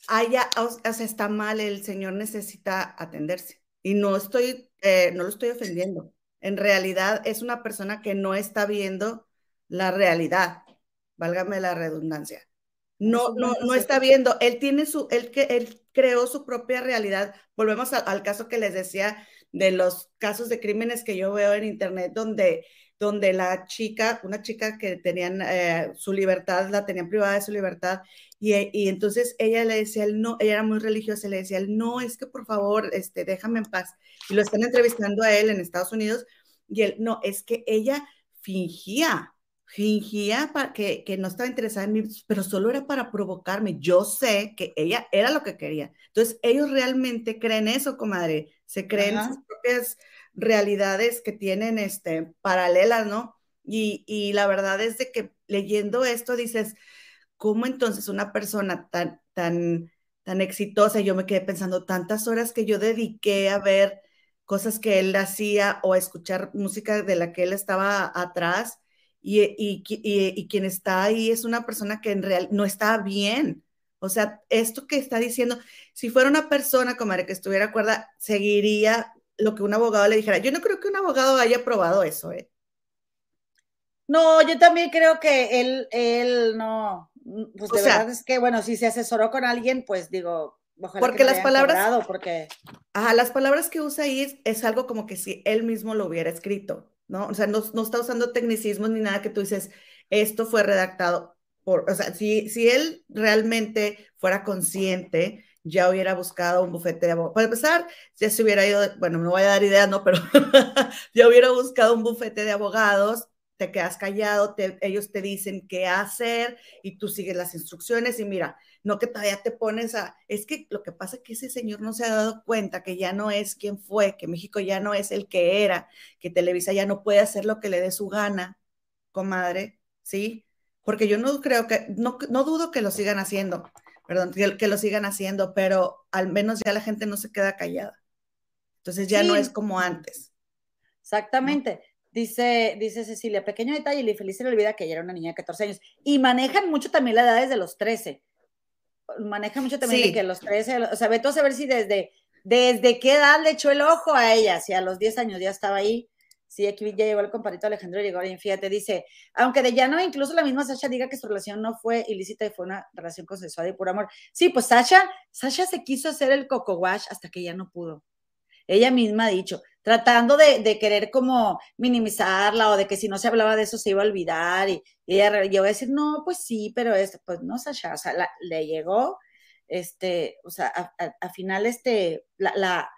haya, o sea, está mal, el señor necesita atenderse. Y no estoy, eh, no lo estoy ofendiendo. En realidad es una persona que no está viendo la realidad, válgame la redundancia. No, no, no está viendo. Él tiene su, él, él creó su propia realidad. Volvemos al caso que les decía de los casos de crímenes que yo veo en internet donde, donde la chica, una chica que tenían eh, su libertad, la tenían privada de su libertad, y, y, entonces ella le decía, él no, ella era muy religiosa, le decía, él no, es que por favor, este, déjame en paz. Y lo están entrevistando a él en Estados Unidos, y él, no, es que ella fingía, fingía para que, que, no estaba interesada en mí, pero solo era para provocarme. Yo sé que ella era lo que quería. Entonces, ellos realmente creen eso, comadre se creen sus propias realidades que tienen este, paralelas, ¿no? Y, y, la verdad es de que leyendo esto dices, ¿cómo entonces una persona tan, tan, tan exitosa, yo me quedé pensando tantas horas que yo dediqué a ver cosas que él hacía o a escuchar música de la que él estaba atrás y, y, y, quien está ahí es una persona que en real no está bien, o sea, esto que está diciendo, si fuera una persona, comadre, que estuviera acuerda, seguiría lo que un abogado le dijera. Yo no creo que un abogado haya probado eso, ¿eh? No, yo también creo que él, él no, pues de verdad es que, bueno, si se asesoró con alguien, pues digo, ojalá porque las palabras, porque... Ajá, las palabras que usa ahí es, algo como que si él mismo lo hubiera escrito, ¿no? O sea, no, no está usando tecnicismos ni nada que tú dices, esto fue redactado o sea, si, si él realmente fuera consciente, ya hubiera buscado un bufete de abogados. Para empezar, ya se hubiera ido, bueno, no voy a dar idea, ¿no? Pero <laughs> ya hubiera buscado un bufete de abogados, te quedas callado, ellos te dicen qué hacer y tú sigues las instrucciones y mira, no que todavía te pones a, es que lo que pasa es que ese señor no se ha dado cuenta que ya no es quien fue, que México ya no es el que era, que Televisa ya no puede hacer lo que le dé su gana, comadre, ¿sí? Porque yo no creo que, no, no dudo que lo sigan haciendo, perdón, que, lo sigan haciendo, pero al menos ya la gente no se queda callada. Entonces ya no es como antes. Exactamente. Dice, dice Cecilia, pequeño detalle, y feliz se le olvida que ella era una niña de 14 años. Y manejan mucho también la edad desde los 13. Manejan mucho también de que los 13, o sea, ve tú a saber si desde, desde qué edad le echó el ojo a ella, si a los 10 años ya estaba ahí. Sí, aquí ya llegó el compadrito Alejandro y fíjate, dice, aunque de ya no, incluso la misma Sasha diga que su relación no fue ilícita y fue una relación consensuada y por amor. Sí, pues Sasha, Sasha se quiso hacer el coco wash hasta que ya no pudo. Ella misma ha dicho, tratando de, querer como minimizarla o de que si no se hablaba de eso se iba a olvidar y, ella llegó a decir, no, pues sí, pero es, pues no, Sasha, o sea, le llegó, este, o sea, a, final este, la,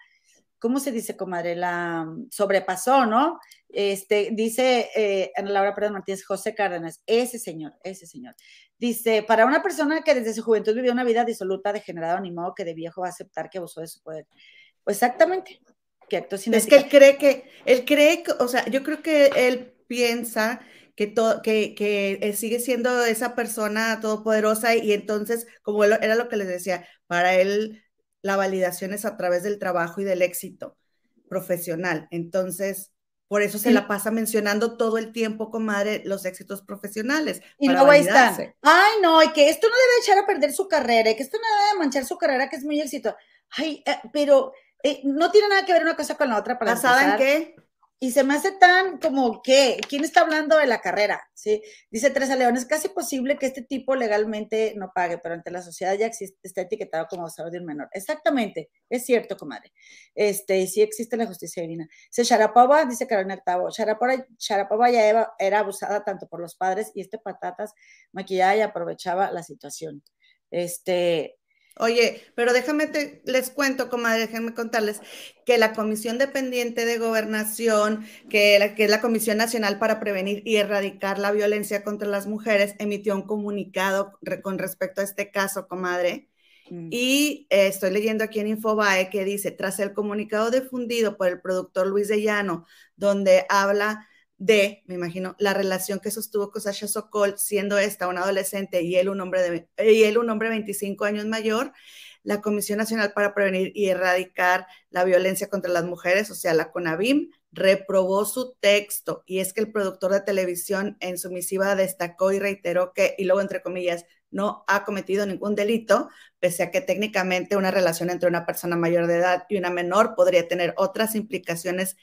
¿cómo se dice, comadre? La sobrepasó, ¿no? Este, dice eh, Ana Laura Pérez Martínez, José Cárdenas, ese señor, ese señor. Dice, para una persona que desde su juventud vivió una vida disoluta, degenerada, ni modo que de viejo va a aceptar que abusó de su poder. Pues exactamente, es que él cree que, él cree, que, o sea, yo creo que él piensa que, todo, que, que sigue siendo esa persona todopoderosa y entonces, como era lo que les decía, para él la validación es a través del trabajo y del éxito profesional. Entonces, por eso se la pasa mencionando todo el tiempo, comadre, los éxitos profesionales. Y luego ahí están. Ay, no, y que esto no debe echar a perder su carrera, y que esto no debe manchar su carrera, que es muy éxito. Ay, eh, pero eh, no tiene nada que ver una cosa con la otra para ¿Basada en qué? Y se me hace tan como que, ¿quién está hablando de la carrera? ¿Sí? Dice Teresa León, es casi posible que este tipo legalmente no pague, pero ante la sociedad ya existe, está etiquetado como abusador de un menor. Exactamente, es cierto, comadre. Este, y sí existe la justicia divina. Dice Sharapova, dice Carolina Octavo, Sharapova, ya era abusada tanto por los padres y este patatas maquillaba y aprovechaba la situación. Este, Oye, pero déjame, te, les cuento, comadre, déjenme contarles que la Comisión Dependiente de Gobernación, que, que es la Comisión Nacional para Prevenir y Erradicar la Violencia contra las Mujeres, emitió un comunicado con respecto a este caso, comadre. Mm. Y eh, estoy leyendo aquí en Infobae que dice, tras el comunicado difundido por el productor Luis de Llano, donde habla de, me imagino, la relación que sostuvo con Sasha Sokol, siendo esta una adolescente y él un hombre de y él un hombre 25 años mayor, la Comisión Nacional para Prevenir y Erradicar la Violencia contra las Mujeres, o sea, la CONAVIM, reprobó su texto. Y es que el productor de televisión en su misiva destacó y reiteró que, y luego entre comillas, no ha cometido ningún delito, pese a que técnicamente una relación entre una persona mayor de edad y una menor podría tener otras implicaciones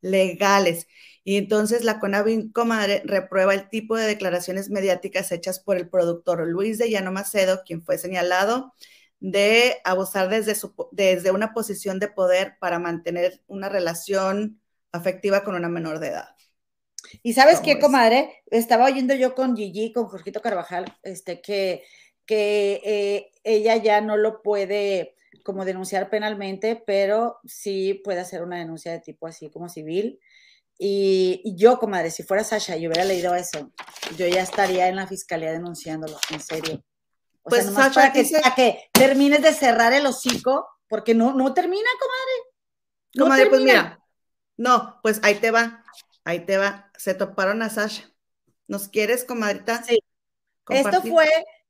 legales. Y entonces la CONAVIN Comadre reprueba el tipo de declaraciones mediáticas hechas por el productor Luis de Llano Macedo, quien fue señalado de abusar desde, su, desde una posición de poder para mantener una relación afectiva con una menor de edad. Y sabes qué, comadre, estaba oyendo yo con Gigi, con Jorgito Carvajal, este, que, que eh, ella ya no lo puede como denunciar penalmente, pero sí puede hacer una denuncia de tipo así como civil. Y, yo, comadre, si fuera Sasha y hubiera leído eso, yo ya estaría en la fiscalía denunciándolo, en serio. O pues sea, Sasha, para que, que termines de cerrar el hocico, porque no, no termina, comadre. No comadre, pues mira, no, pues ahí te va, ahí te va. Se toparon a Sasha. ¿Nos quieres, comadrita? Sí. Esto fue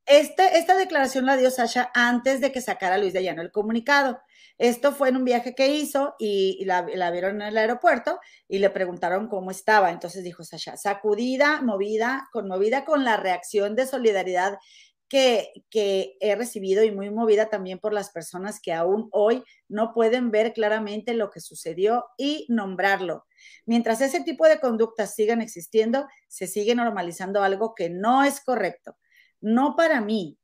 este, esta declaración la dio Sasha antes de que sacara Luis de Llano el comunicado. Esto fue en un viaje que hizo y, la, vieron en el aeropuerto y le preguntaron cómo estaba. Entonces dijo Sasha, sacudida, movida, conmovida con la reacción de solidaridad que, que, he recibido y muy movida también por las personas que aún hoy no pueden ver claramente lo que sucedió y nombrarlo. Mientras ese tipo de conductas sigan existiendo, se sigue normalizando algo que no es correcto no para mí,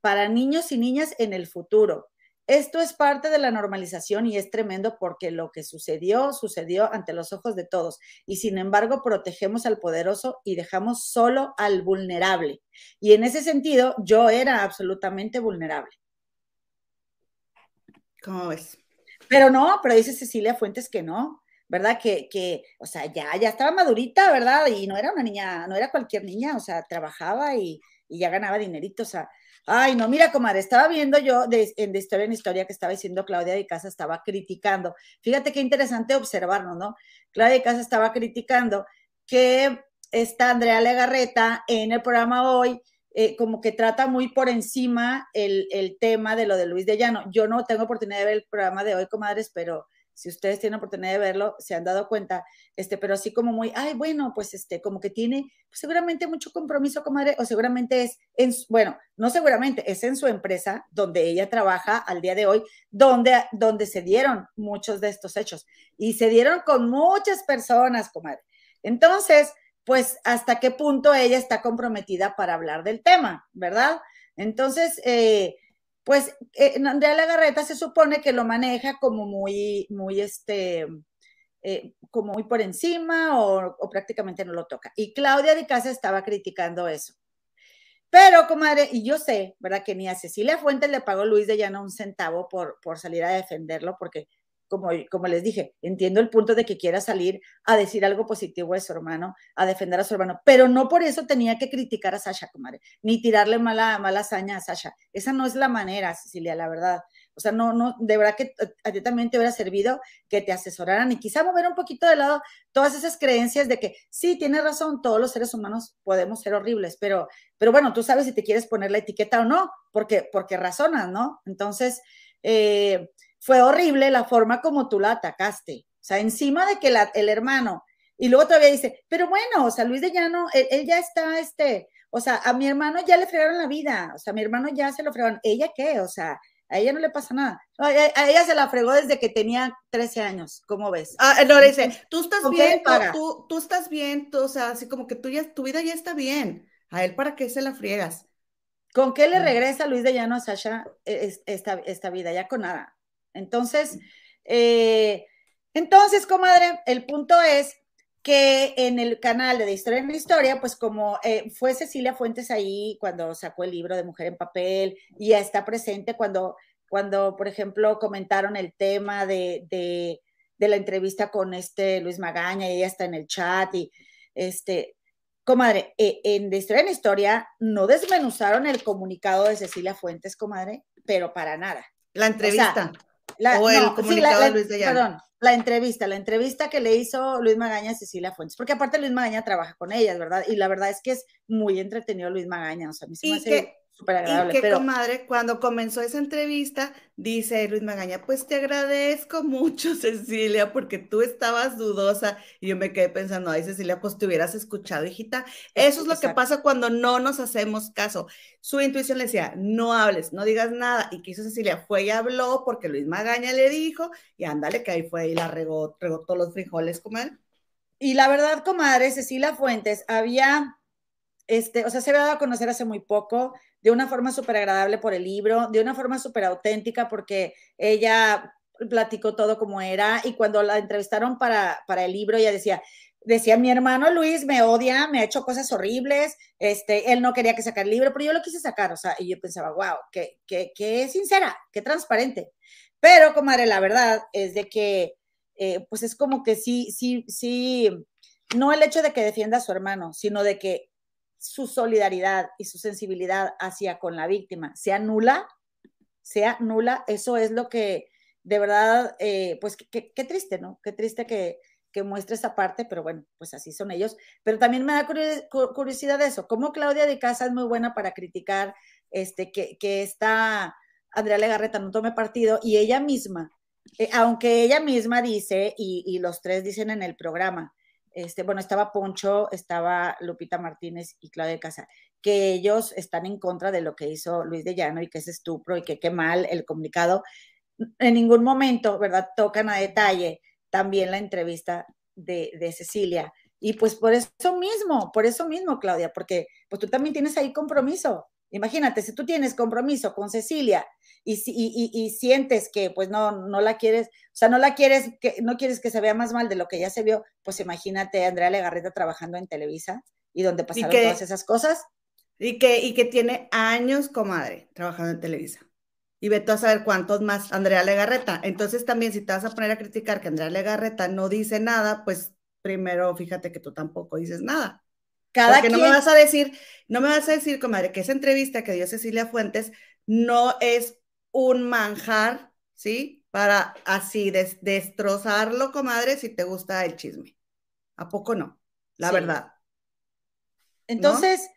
para niños y niñas en el futuro. Esto es parte de la normalización y es tremendo porque lo que sucedió, sucedió ante los ojos de todos. Y sin embargo, protegemos al poderoso y dejamos solo al vulnerable. Y en ese sentido, yo era absolutamente vulnerable. ¿Cómo ves? Pero no, pero dice Cecilia Fuentes que no, ¿verdad? Que, que, o sea, ya, ya estaba madurita, ¿verdad? Y no era una niña, no era cualquier niña, o sea, trabajaba y, y ya ganaba dinerito, o sea, ay, no, mira, comadre, estaba viendo yo de, en de historia en historia que estaba diciendo Claudia de Casa, estaba criticando, fíjate qué interesante observarnos, ¿no? Claudia de Casa estaba criticando que está Andrea Legarreta en el programa hoy, eh, como que trata muy por encima el, el, tema de lo de Luis de Llano. Yo no tengo oportunidad de ver el programa de hoy, comadres, pero si ustedes tienen oportunidad de verlo, se han dado cuenta, este, pero así como muy, ay, bueno, pues este, como que tiene pues, seguramente mucho compromiso, comadre, o seguramente es, en, bueno, no seguramente, es en su empresa donde ella trabaja al día de hoy, donde, donde se dieron muchos de estos hechos y se dieron con muchas personas, comadre. Entonces, pues, ¿hasta qué punto ella está comprometida para hablar del tema, verdad? Entonces, eh, pues eh, Andrea Lagarreta se supone que lo maneja como muy, muy, este, eh, como muy por encima o, o, prácticamente no lo toca. Y Claudia de Casa estaba criticando eso. Pero, comadre, y yo sé, ¿verdad? Que ni a Cecilia Fuentes le pagó Luis de Llano un centavo por, por salir a defenderlo, porque como, les dije, entiendo el punto de que quiera salir a decir algo positivo de su hermano, a defender a su hermano, pero no por eso tenía que criticar a Sasha, comadre, ni tirarle mala, mala hazaña a Sasha. Esa no es la manera, Cecilia, la verdad. O sea, no, no, de verdad que a ti también te hubiera servido que te asesoraran y quizá mover un poquito de lado todas esas creencias de que sí, tienes razón, todos los seres humanos podemos ser horribles, pero, pero bueno, tú sabes si te quieres poner la etiqueta o no, porque, porque razonas, ¿no? Entonces, eh, fue horrible la forma como tú la atacaste. O sea, encima de que la, el hermano, y luego todavía dice, pero bueno, o sea, Luis de Llano, él, ya está, este, o sea, a mi hermano ya le fregaron la vida, o sea, a mi hermano ya se lo fregaron. ¿Ella qué? O sea, a ella no le pasa nada. A ella se la fregó desde que tenía 13 años, ¿cómo ves? Ah, no, dice, tú estás bien, tú, tú, estás bien, tú, o sea, así como que tú ya, tu vida ya está bien. A él, ¿para qué se la friegas? ¿Con qué le regresa Luis de Llano a Sasha e, esta, esta vida? Ya con nada. Entonces, eh, entonces, comadre, el punto es que en el canal de, Historia en la Historia, pues como eh, fue Cecilia Fuentes ahí cuando sacó el libro de Mujer en Papel y ya está presente cuando, cuando por ejemplo, comentaron el tema de, de, de la entrevista con este Luis Magaña y ella está en el chat y este, comadre, eh, en de Historia en la Historia no desmenuzaron el comunicado de Cecilia Fuentes, comadre, pero para nada. La entrevista. La, o el comunicado de Luis de Perdón, la entrevista, la entrevista que le hizo Luis Magaña a Cecilia Fuentes, porque aparte Luis Magaña trabaja con ellas, ¿verdad? Y la verdad es que es muy entretenido Luis Magaña, o sea, a mí se me hace súper agradable. Y que, comadre, cuando comenzó esa entrevista, dice Luis Magaña, pues te agradezco mucho, <laughs> Cecilia, porque tú estabas dudosa. Y yo me quedé pensando, ay, Cecilia, pues te hubieras escuchado, hijita. Eso es lo que pasa cuando no nos hacemos caso. Su intuición le decía, no hables, no digas nada. Y que hizo Cecilia, fue y habló porque Luis Magaña le dijo, y ándale, que ahí fue y la regó, regó todos los frijoles, comadre. Y la verdad, comadre, Cecilia Fuentes había, este, o sea, se había dado a conocer hace muy poco, de una forma súper agradable por el libro, de una forma súper auténtica porque ella platicó todo como era y cuando la entrevistaron para, para el libro ella decía, decía, mi hermano Luis me odia, me ha hecho cosas horribles, este, él no quería que sacara el libro, pero yo lo quise sacar, o sea, y yo pensaba, wow, qué, qué, qué sincera, qué transparente. Pero, comadre, la verdad es de que, eh, pues es como que sí, sí, sí, no el hecho de que defienda a su hermano, sino de que su solidaridad y su sensibilidad hacia con la víctima sea nula, sea nula, eso es lo que de verdad, eh, pues qué triste, ¿no? Qué triste que, que muestre esa parte, pero bueno, pues así son ellos. Pero también me da curiosidad eso, cómo Claudia de Casa es muy buena para criticar este, que, que está Andrea Legarreta no tome partido y ella misma, eh, aunque ella misma dice, y, y, los tres dicen en el programa, este, bueno, estaba Poncho, estaba Lupita Martínez y Claudia Casa, que ellos están en contra de lo que hizo Luis de Llano y que es estupro y que qué mal el comunicado. En ningún momento, ¿verdad? Tocan a detalle también la entrevista de, de Cecilia. Y pues por eso mismo, por eso mismo, Claudia, porque pues tú también tienes ahí compromiso. Imagínate, si tú tienes compromiso con Cecilia y, y, y, sientes que pues no, no la quieres, o sea, no la quieres, que no quieres que se vea más mal de lo que ya se vio, pues imagínate a Andrea Legarreta trabajando en Televisa y donde pasaron todas esas cosas. Y que, y que tiene años, comadre, trabajando en Televisa. Y vete a saber cuántos más Andrea Legarreta. Entonces también si te vas a poner a criticar que Andrea Legarreta no dice nada, pues primero fíjate que tú tampoco dices nada. Cada Porque no me vas a decir, no me vas a decir, comadre, que esa entrevista que dio Cecilia Fuentes no es un manjar, ¿sí? Para así destrozarlo, comadre, si te gusta el chisme. ¿A poco no? La verdad. Entonces,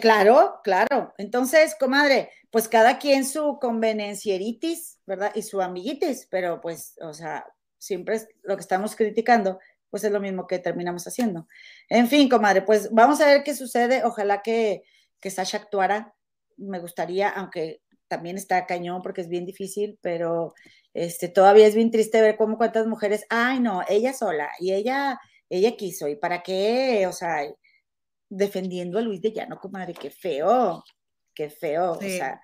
claro, claro. Entonces, comadre, pues cada quien su convenencieritis, ¿verdad? Y su amiguitis, pero pues, o sea, siempre es lo que estamos criticando, pues es lo mismo que terminamos haciendo. En fin, comadre, pues vamos a ver qué sucede. Ojalá que, que Sasha actuara. Me gustaría, aunque también está cañón porque es bien difícil, pero este, todavía es bien triste ver cómo cuántas mujeres, ay no, ella sola, y ella, ella quiso, y para qué, o sea, defendiendo a Luis de Llano, comadre, qué feo, qué feo, o sea,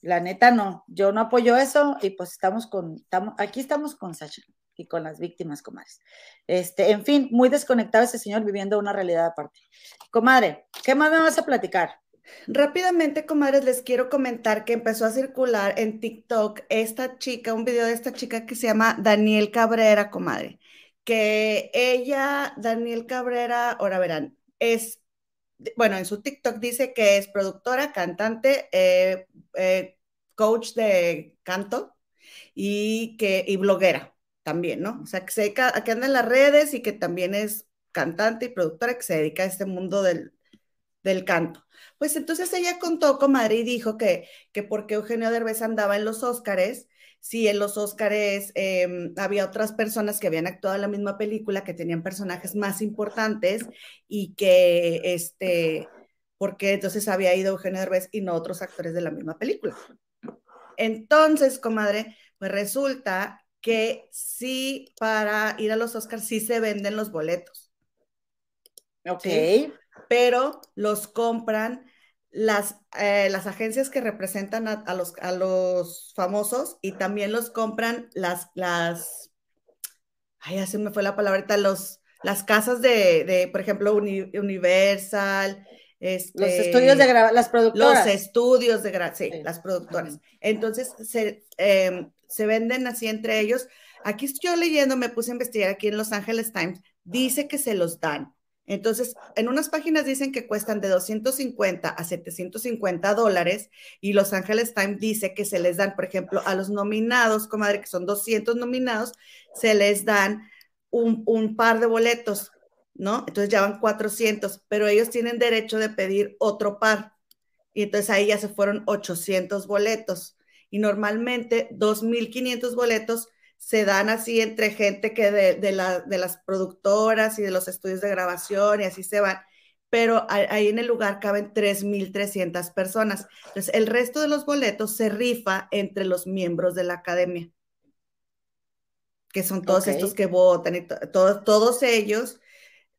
la neta no, yo no apoyo eso, y pues estamos con, estamos, aquí estamos con Sacha y con las víctimas, comadres. Este, en fin, muy desconectado ese señor viviendo una realidad aparte. Comadre, ¿qué más me vas a platicar? Rápidamente, comadres, les quiero comentar que empezó a circular en TikTok esta chica, un video de esta chica que se llama Daniel Cabrera, comadre, que ella, Daniel Cabrera, ahora verán, es, bueno, en su TikTok dice que es productora, cantante, eh, eh, coach de canto y, que, y bloguera también, ¿no? O sea, que, se que anda en las redes y que también es cantante y productora que se dedica a este mundo del, del canto. Pues entonces ella contó, comadre, y dijo que, que porque Eugenio Derbez andaba en los Óscares, si en los Óscares em, había otras personas que habían actuado en la misma película, que tenían personajes más importantes y que, este, porque entonces había ido Eugenio Derbez y no otros actores de la misma película. Entonces, comadre, pues resulta que sí, para ir a los Óscares sí se venden los boletos. Ok pero los compran las, eh, las agencias que representan a, los, a los famosos y también los compran las, las, ay, ya se me fue la palabrita, los, las casas de, de por ejemplo, Universal, este, los estudios de las productoras. Los estudios de sí, las productoras. Entonces, se, em, se venden así entre ellos. Aquí estoy leyendo, me puse a investigar aquí en Los Angeles Times, dice que se los dan entonces, en unas páginas dicen que cuestan de 250 a 750 dólares y Los Ángeles Times dice que se les dan, por ejemplo, a los nominados, comadre, que son 200 nominados, se les dan un, par de boletos, ¿no? Entonces ya van 400, pero ellos tienen derecho de pedir otro par. Y entonces ahí ya se fueron 800 boletos. Y normalmente 2.500 boletos se dan así entre gente que de, las productoras y de los estudios de grabación y así se van, pero ahí en el lugar caben 3.300 personas. Entonces, el resto de los boletos se rifa entre los miembros de la academia, que son todos estos que votan y todos, todos ellos.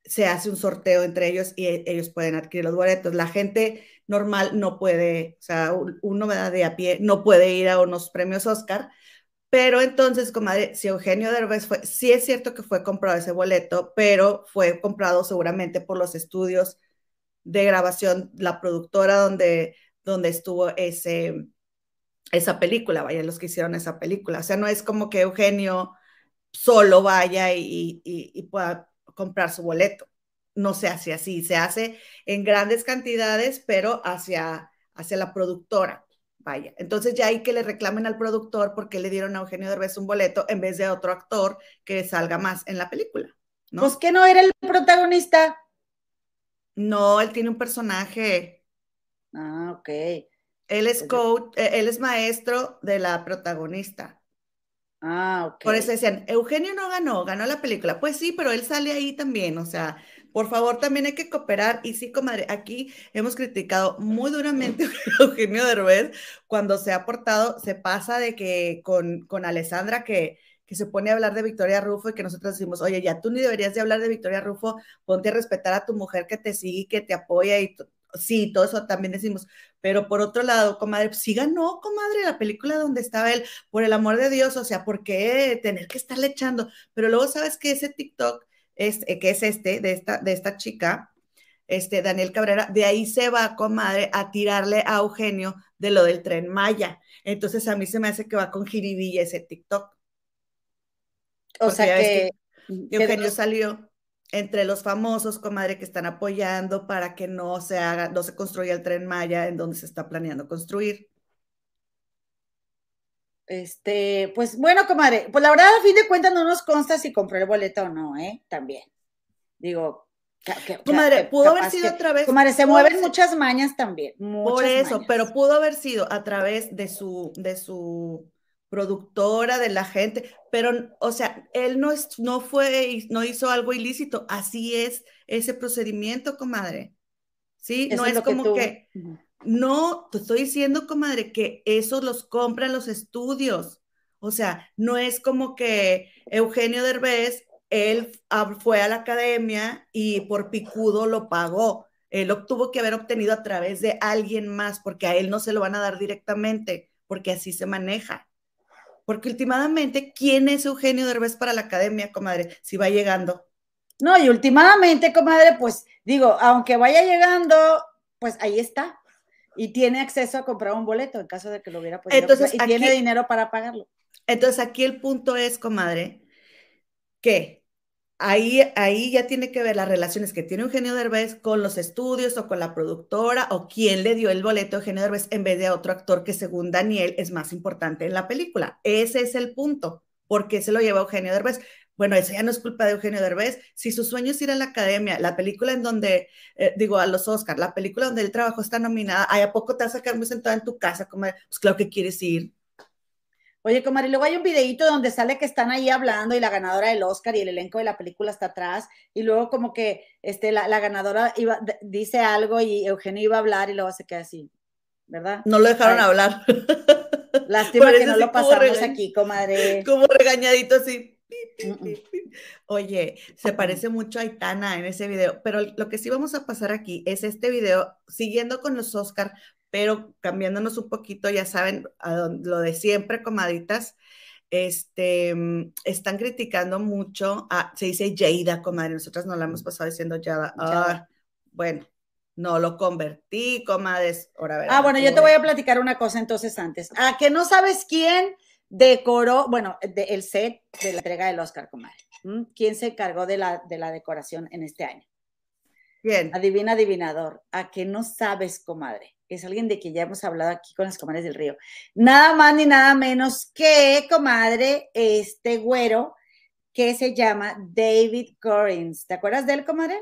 Se hace un sorteo entre ellos y e, ellos pueden adquirir los boletos. La gente normal no puede, o sea, uno me da de a pie, no puede ir a unos premios Oscar, pero entonces, comadre, si Eugenio Derbez fue, sí es cierto que fue comprado ese boleto, pero fue comprado seguramente por los estudios de grabación, la productora donde, donde estuvo ese, esa película, vaya, los que hicieron esa película. O sea, no es como que Eugenio solo vaya y pueda comprar su boleto. No se hace así, se hace en grandes cantidades, pero hacia, hacia la productora. Vaya, entonces ya hay que le reclamen al productor porque le dieron a Eugenio Derbez un boleto en vez de a otro actor que salga más en la película. ¿no? Pues que no era el protagonista. No, él tiene un personaje. Ah, ok. Él es pues coach, eh, él es maestro de la protagonista. Ah, ok. Por eso decían, Eugenio no ganó, ganó la película. Pues sí, pero él sale ahí también, o sea, por favor, también hay que cooperar. Y sí, comadre, aquí hemos criticado muy duramente a Eugenio Derbez cuando se ha portado, se pasa de que con, con Alessandra que, que se pone a hablar de Victoria Rufo y que nosotros decimos, oye, ya tú ni deberías de hablar de Victoria Rufo, ponte a respetar a tu mujer que te sigue, que te apoya y sí, todo eso también decimos, pero por otro lado, comadre, pues sí ganó, comadre, la película donde estaba él, por el amor de Dios, o sea, ¿por qué tener que estarle echando? Pero luego sabes que ese TikTok eh, que es este, de esta, de esta chica, este, Daniel Cabrera, de ahí se va, comadre, a tirarle a Eugenio de lo del tren Maya. Entonces a mí se me hace que va con jiribilla ese TikTok. O sea que, Eugenio salió entre los famosos, comadre, que están apoyando para que no se haga, no se construya el tren Maya en donde se está planeando construir. Este, pues bueno, comadre, pues la verdad, a fin de cuentas no nos consta si compró el boleto o no, ¿eh? También. Digo, comadre, pudo haber sido a través. Comadre, se mueven muchas mañas también. por eso, pero pudo haber sido a través de su, de su productora, de la gente, pero, o sea, él no, es, no fue, no hizo algo ilícito, así es ese procedimiento, comadre. ¿Sí? no es, como que, no, te estoy diciendo, comadre, que esos los compran los estudios. O sea, no es como que Eugenio Derbez, él fue a la academia y por picudo lo pagó. Él lo tuvo que haber obtenido a través de alguien más, porque a él no se lo van a dar directamente, porque así se maneja. Porque últimamente, ¿quién es Eugenio Derbez para la academia, comadre? Si va llegando. No, y últimamente, comadre, pues digo, aunque vaya llegando, pues ahí está. Y tiene acceso a comprar un boleto en caso de que lo hubiera podido. Entonces, y tiene dinero para pagarlo. Entonces, aquí el punto es, comadre, que ahí, ahí ya tiene que ver las relaciones que tiene Eugenio Derbez con los estudios o con la productora o quién le dio el boleto a Eugenio Derbez en vez de a otro actor que según Daniel es más importante en la película. Ese es el punto. ¿Por qué se lo lleva Eugenio Derbez? Bueno, eso ya no es culpa de Eugenio Derbez. Si su sueño es ir a la academia, la película en donde, eh, digo, a los Oscars, la película donde el trabajo está nominada, ¿a poco te vas a quedar muy sentada en tu casa? Como, pues claro que quieres ir. Oye, comadre, luego hay un videito donde sale que están ahí hablando y la ganadora del Oscar y el elenco de la película está atrás y luego como que este, la, ganadora iba, dice algo y Eugenio iba a hablar y luego se queda así, ¿verdad? No lo dejaron hablar. <laughs> Lástima que no lo pasamos aquí, comadre. Como regañadito así. Oye, se parece mucho a Aitana en ese video, pero lo que sí vamos a pasar aquí es este video, siguiendo con los Oscar, pero cambiándonos un poquito, ya saben, lo de siempre, comaditas, este, mm, están criticando mucho, a, se dice Jada, comadre, nosotras no la hemos pasado diciendo Jada. Ah, bueno, no lo convertí, comadres. Ahora, ah, bueno, yo te voy a platicar una cosa entonces antes. A que no sabes quién decoró, bueno, el set de la entrega del Oscar, comadre. ¿Quién se encargó de la, de la decoración en este año? Bien. Adivina, adivinador. A que no sabes, comadre. Es alguien de quien ya hemos hablado aquí con las comadres del río. Nada más ni nada menos que, comadre, este güero que se llama David Corins. ¿Te acuerdas de él, comadre?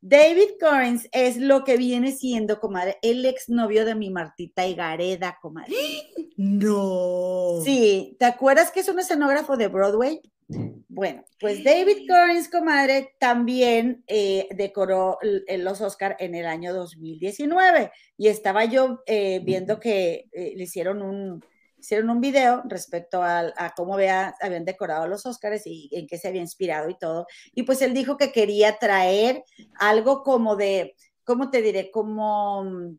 David Corins es lo que viene siendo, comadre, el exnovio de mi Martita Higareda, comadre. <gasps> No. Sí, ¿te acuerdas que es un escenógrafo de Broadway? Bueno, pues David Corins, comadre, también eh, decoró los Oscar en el año 2019 y estaba yo eh, viendo que eh, le hicieron un, hicieron un video respecto a, cómo habían decorado los Oscars y en qué se había inspirado y todo. Y pues él dijo que quería traer algo como de, ¿cómo te diré? Como mm,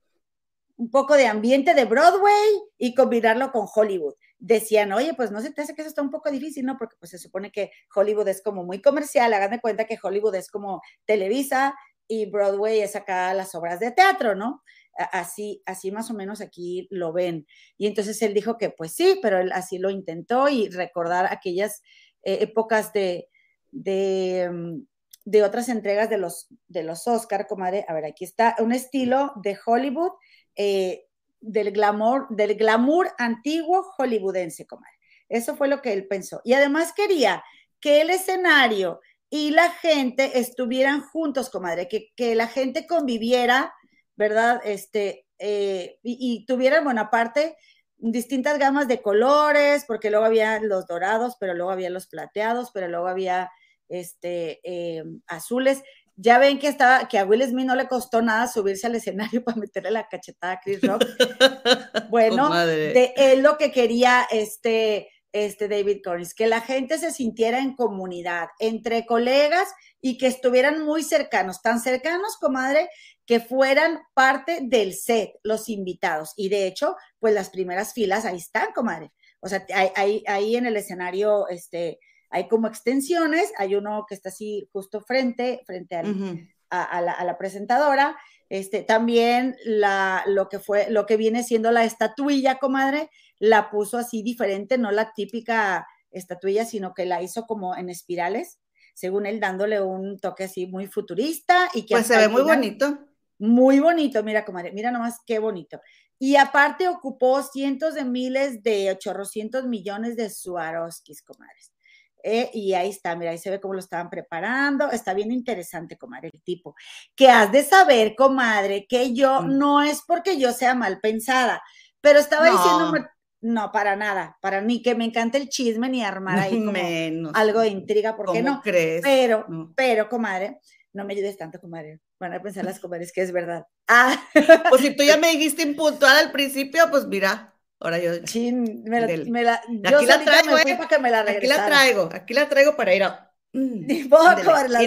un poco de ambiente de Broadway y combinarlo con Hollywood. Decían, oye, pues no se te hace que eso está un poco difícil, ¿no? Porque pues se supone que Hollywood es como muy comercial, hagan de cuenta que Hollywood es como Televisa y Broadway es acá las obras de teatro, ¿no? así, así más o menos aquí lo ven. Y entonces él dijo que pues sí, pero él así lo intentó y recordar aquellas eh, épocas de, mm, de, otras entregas de los, de los Oscar, comadre. A ver, aquí está un estilo de Hollywood, eh, del, glamour, del glamour antiguo hollywoodense, comadre. Eso fue lo que él pensó. Y además quería que el escenario y la gente estuvieran juntos, comadre, que, que la gente conviviera ¿verdad? Este, eh, y, tuvieran, bueno, aparte, distintas gamas de colores, porque luego había los dorados, pero luego había los plateados, pero luego había este, eh, azules. Ya ven que estaba, que a Will Smith no le costó nada subirse al escenario <laughs> para meterle la cachetada a Chris Rock. <laughs> Bueno, de él lo que quería este, este David Collins, que la gente se sintiera en comunidad, entre colegas y que estuvieran muy cercanos, tan cercanos, comadre, que fueran parte del set, los invitados. Y de hecho, pues las primeras filas ahí están, comadre. O sea, hay, ahí en el escenario, este, hay como extensiones, hay uno que está así justo frente, frente a, la, presentadora. Este, también la, lo que fue, lo que viene siendo la estatuilla, comadre, la puso así diferente, no la típica estatuilla, sino que la hizo como en espirales, según él dándole un toque así muy futurista y que pues se ve muy bonito. Muy bonito, mira, comadre, mira nomás qué bonito. Y aparte ocupó cientos de miles de 800 millones de Swarovskis, comadres. Eh, y ahí está, mira, ahí se ve cómo lo estaban preparando. Está bien interesante, comadre, el tipo. Que has de saber, comadre, que yo Mm. no es porque yo sea mal pensada, pero estaba No. diciendo, no, para nada, para ni que me encante el chisme ni armar ahí como Menos. algo de intriga, ¿por qué ¿Cómo no? crees? Pero, No. pero, comadre, no me ayudes tanto, comadre. Van a pensar las <laughs> comadres que es verdad. Ah, Pues si tú ya me <laughs> dijiste impuntual al principio, pues mira, ahora yo chin, me la, me la- Aquí yo la solita traigo, me fui ¿eh? para que me la aquí la traigo, aquí la traigo para ir a. Mm, <laughs> Ni comadre, las,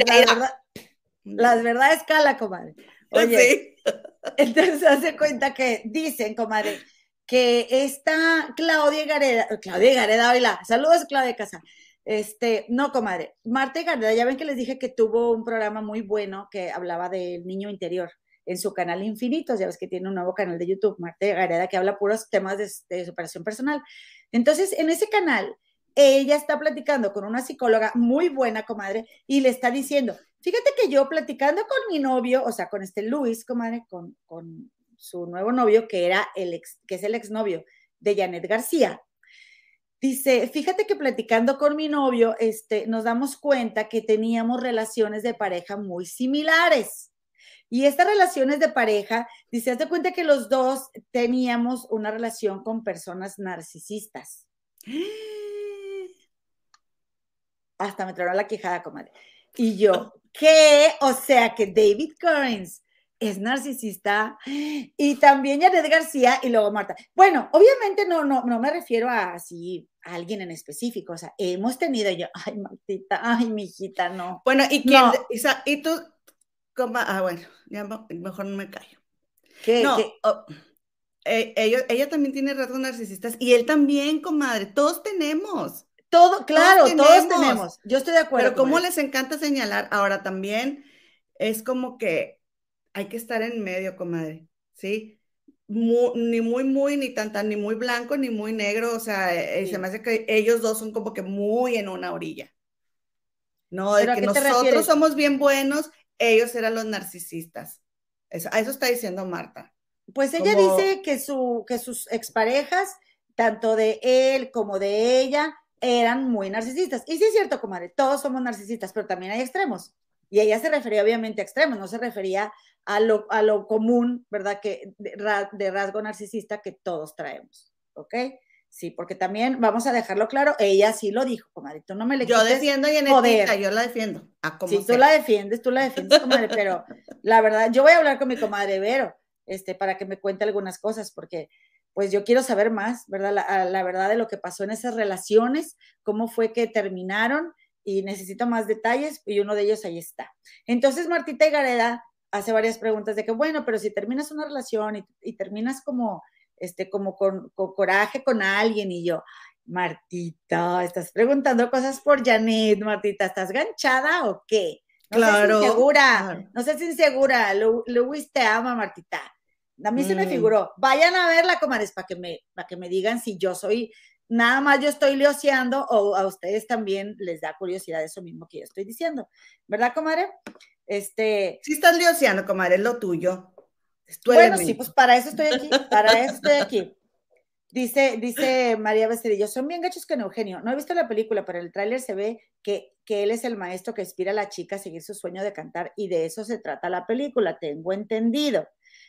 verdad- verdades cala, comadre. Oye, Sí. <laughs> entonces hace cuenta que dicen, comadre, que esta Claudia Gareda, Claudia Gareda, oíla, saludos Claudia Casa. Este, no, comadre, Marta Gareda, ya ven que les dije que tuvo un programa muy bueno que hablaba del niño interior en su canal Infinitos, ya ves que tiene un nuevo canal de YouTube, Marta Gareda, que habla puros temas de, de superación personal. Entonces, en ese canal, ella está platicando con una psicóloga muy buena, comadre, y le está diciendo, fíjate que yo platicando con mi novio, o sea, con este Luis, comadre, con, con su nuevo novio, que era el ex, que es el exnovio de Janet García. Dice, fíjate que platicando con mi novio, este, nos damos cuenta que teníamos relaciones de pareja muy similares. Y estas relaciones de pareja, dice, haz de cuenta que los dos teníamos una relación con personas narcisistas. Hasta me trajo la quejada, comadre. Y yo, ¿qué? O sea que David Kearns es narcisista y también Janet García y luego Marta. Bueno, obviamente no, no, no me refiero a así a alguien en específico, o sea, hemos tenido yo, ay, Martita, ay, mi hijita, no. Bueno, ¿y quién? No. ¿Y tú? Cómo? Ah, bueno, ya mejor no me callo. ¿Qué, No, qué? oh, eh, ella, ella también tiene rasgos narcisistas y él también, comadre, todos tenemos. Todo, claro, todos tenemos. tenemos. Yo estoy de acuerdo. Pero cómo les encanta señalar, ahora también es como que hay que estar en medio, comadre, ¿sí? Mu- ni muy, muy, ni tan, tan, ni muy blanco, ni muy negro, o sea, eh, Sí. se me hace que ellos dos son como que muy en una orilla. No, de ¿Pero a que nosotros refieres? somos bien buenos, ellos eran los narcisistas. Eso, a eso está diciendo Marta. Pues ella como- dice que, su, que sus exparejas, tanto de él como de ella, eran muy narcisistas. Y sí es cierto, comadre, todos somos narcisistas, pero también hay extremos. Y ella se refería obviamente a extremos, no se refería a lo, a lo común, ¿verdad? Que de, de rasgo narcisista que todos traemos, ¿ok? Sí, porque también vamos a dejarlo claro, ella sí lo dijo, comadre, tú no me le Yo defiendo a Yanetita, yo la defiendo. A como Sí, tú la defiendes, tú la defiendes, comadre, pero la verdad, yo voy a hablar con mi comadre Vero, este, para que me cuente algunas cosas, porque pues yo quiero saber más, ¿verdad? La, a- la verdad de lo que pasó en esas relaciones, cómo fue que terminaron y necesito más detalles y uno de ellos ahí está. Entonces Martita Gareda hace varias preguntas de que, bueno, pero si terminas una relación y, y terminas como, este, como con, con coraje con alguien y yo, Martita, estás preguntando cosas por Janet, Martita, ¿estás ganchada o qué? No Claro, seas insegura, claro. no seas insegura. Lu- Luis te ama, Martita. A mí se me Mm. figuró. Vayan a verla, comadres, para que me, para que me digan si yo soy, nada más yo estoy lioseando o a ustedes también les da curiosidad eso mismo que yo estoy diciendo. ¿Verdad, comadre? Este, Si estás lioseando, comadre, es lo tuyo. Bueno, sí, pues para eso estoy aquí, para eso estoy <laughs> aquí. Dice, dice María Becerillo, son bien gachos con Eugenio. No he visto la película, pero en el tráiler se ve que, que él es el maestro que inspira a la chica a seguir su sueño de cantar y de eso se trata la película, tengo entendido.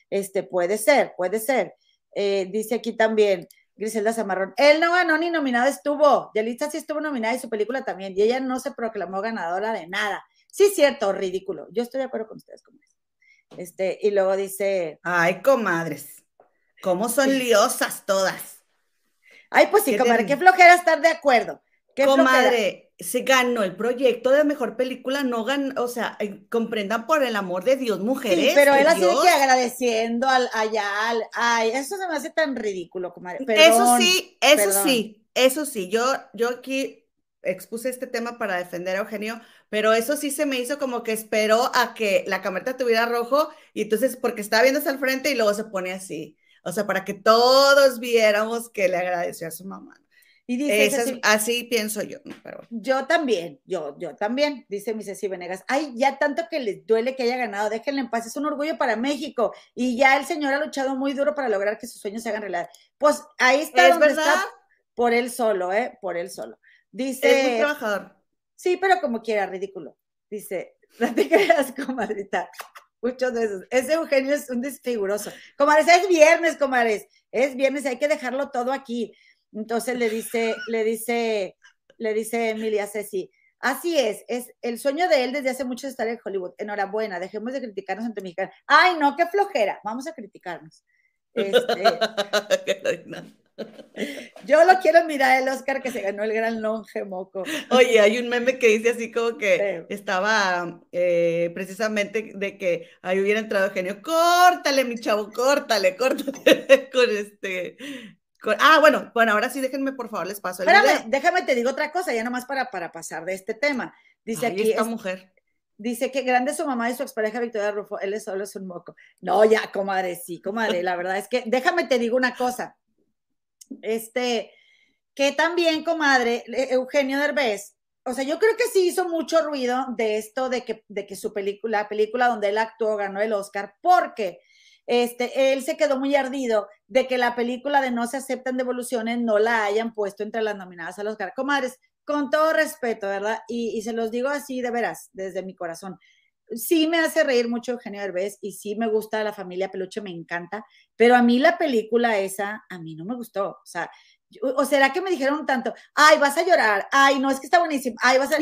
Este, puede ser, puede ser. Eh, dice aquí también Griselda Zamarrón, él no ganó ni nominado estuvo, Yalitza sí estuvo nominada y su película también, y ella no se proclamó ganadora de nada. Sí, cierto, ridículo. Yo estoy de acuerdo con ustedes, comadres. Este, y luego dice, Ay, comadres. ¿Cómo son liosas todas? ay, pues sí, ¿Qué comadre, qué flojera estar de acuerdo. Qué flojera. Comadre, se ganó el proyecto de mejor película, no ganó, o sea, eh, comprendan por el amor de Dios, mujeres. Sí, pero él así de que agradeciendo al, allá, al, ay, eso se me hace tan ridículo, comadre. Eso sí, eso perdón. sí, eso sí. Yo, yo aquí expuse este tema para defender a Eugenio, pero eso sí se me hizo como que esperó a que la camarita tuviera rojo y entonces porque estaba viendo hacia el frente y luego se pone así. O sea, para que todos viéramos que le agradeció a su mamá. Y dice, Ceci, así pienso yo, pero yo también, yo, yo también, dice mi Ceci Venegas, ay, ya tanto que les duele que haya ganado, déjenle en paz, es un orgullo para México, y ya el señor ha luchado muy duro para lograr que sus sueños se hagan realidad. Pues ahí está es donde verdad, está, por él solo, ¿eh? Por él solo. es muy Dice, trabajador. Sí, pero como quiera, ridículo. Dice, <laughs> no te creas, comadrita. Muchos de esos. Ese Eugenio es un desfiguroso. Comadres, es viernes, comadres. Es viernes, hay que dejarlo todo aquí. Entonces le dice, le dice, le dice Emilia Ceci, así es, es el sueño de él desde hace mucho estar en Hollywood. Enhorabuena, dejemos de criticarnos entre mexicanos. Ay, no, qué flojera, vamos a criticarnos. <laughs> Este, yo lo quiero mirar el Oscar que se ganó el gran longe moco. Oye, hay un meme que dice así como que estaba eh, precisamente de que ahí hubiera entrado genio. Córtale, mi chavo, córtale, córtale <laughs> con este. ah, bueno, bueno, ahora sí déjenme por favor les paso el Espérame, déjame te digo otra cosa, ya nomás para, para pasar de este tema. Dice aquí. Esta mujer. Dice que grande su mamá y su expareja Victoria Rufo, él es solo es un moco. No, ya, comadre, sí, comadre, la verdad es que déjame te digo una cosa. Este, que también, comadre, Eugenio Derbez, o sea, yo creo que sí hizo mucho ruido de esto de que, de que su película, la película donde él actuó ganó el Oscar, porque este, él se quedó muy ardido de que la película de No se aceptan devoluciones no la hayan puesto entre las nominadas al Oscar. Comadres, con todo respeto, ¿verdad? Y, y se los digo así de veras, desde mi corazón sí me hace reír mucho Eugenio Derbez y sí me gusta la familia Peluche, me encanta, pero a mí la película esa, a mí no me gustó, o sea, o será que me dijeron tanto, ay, vas a llorar, ay, no, es que está buenísimo, ay, vas a...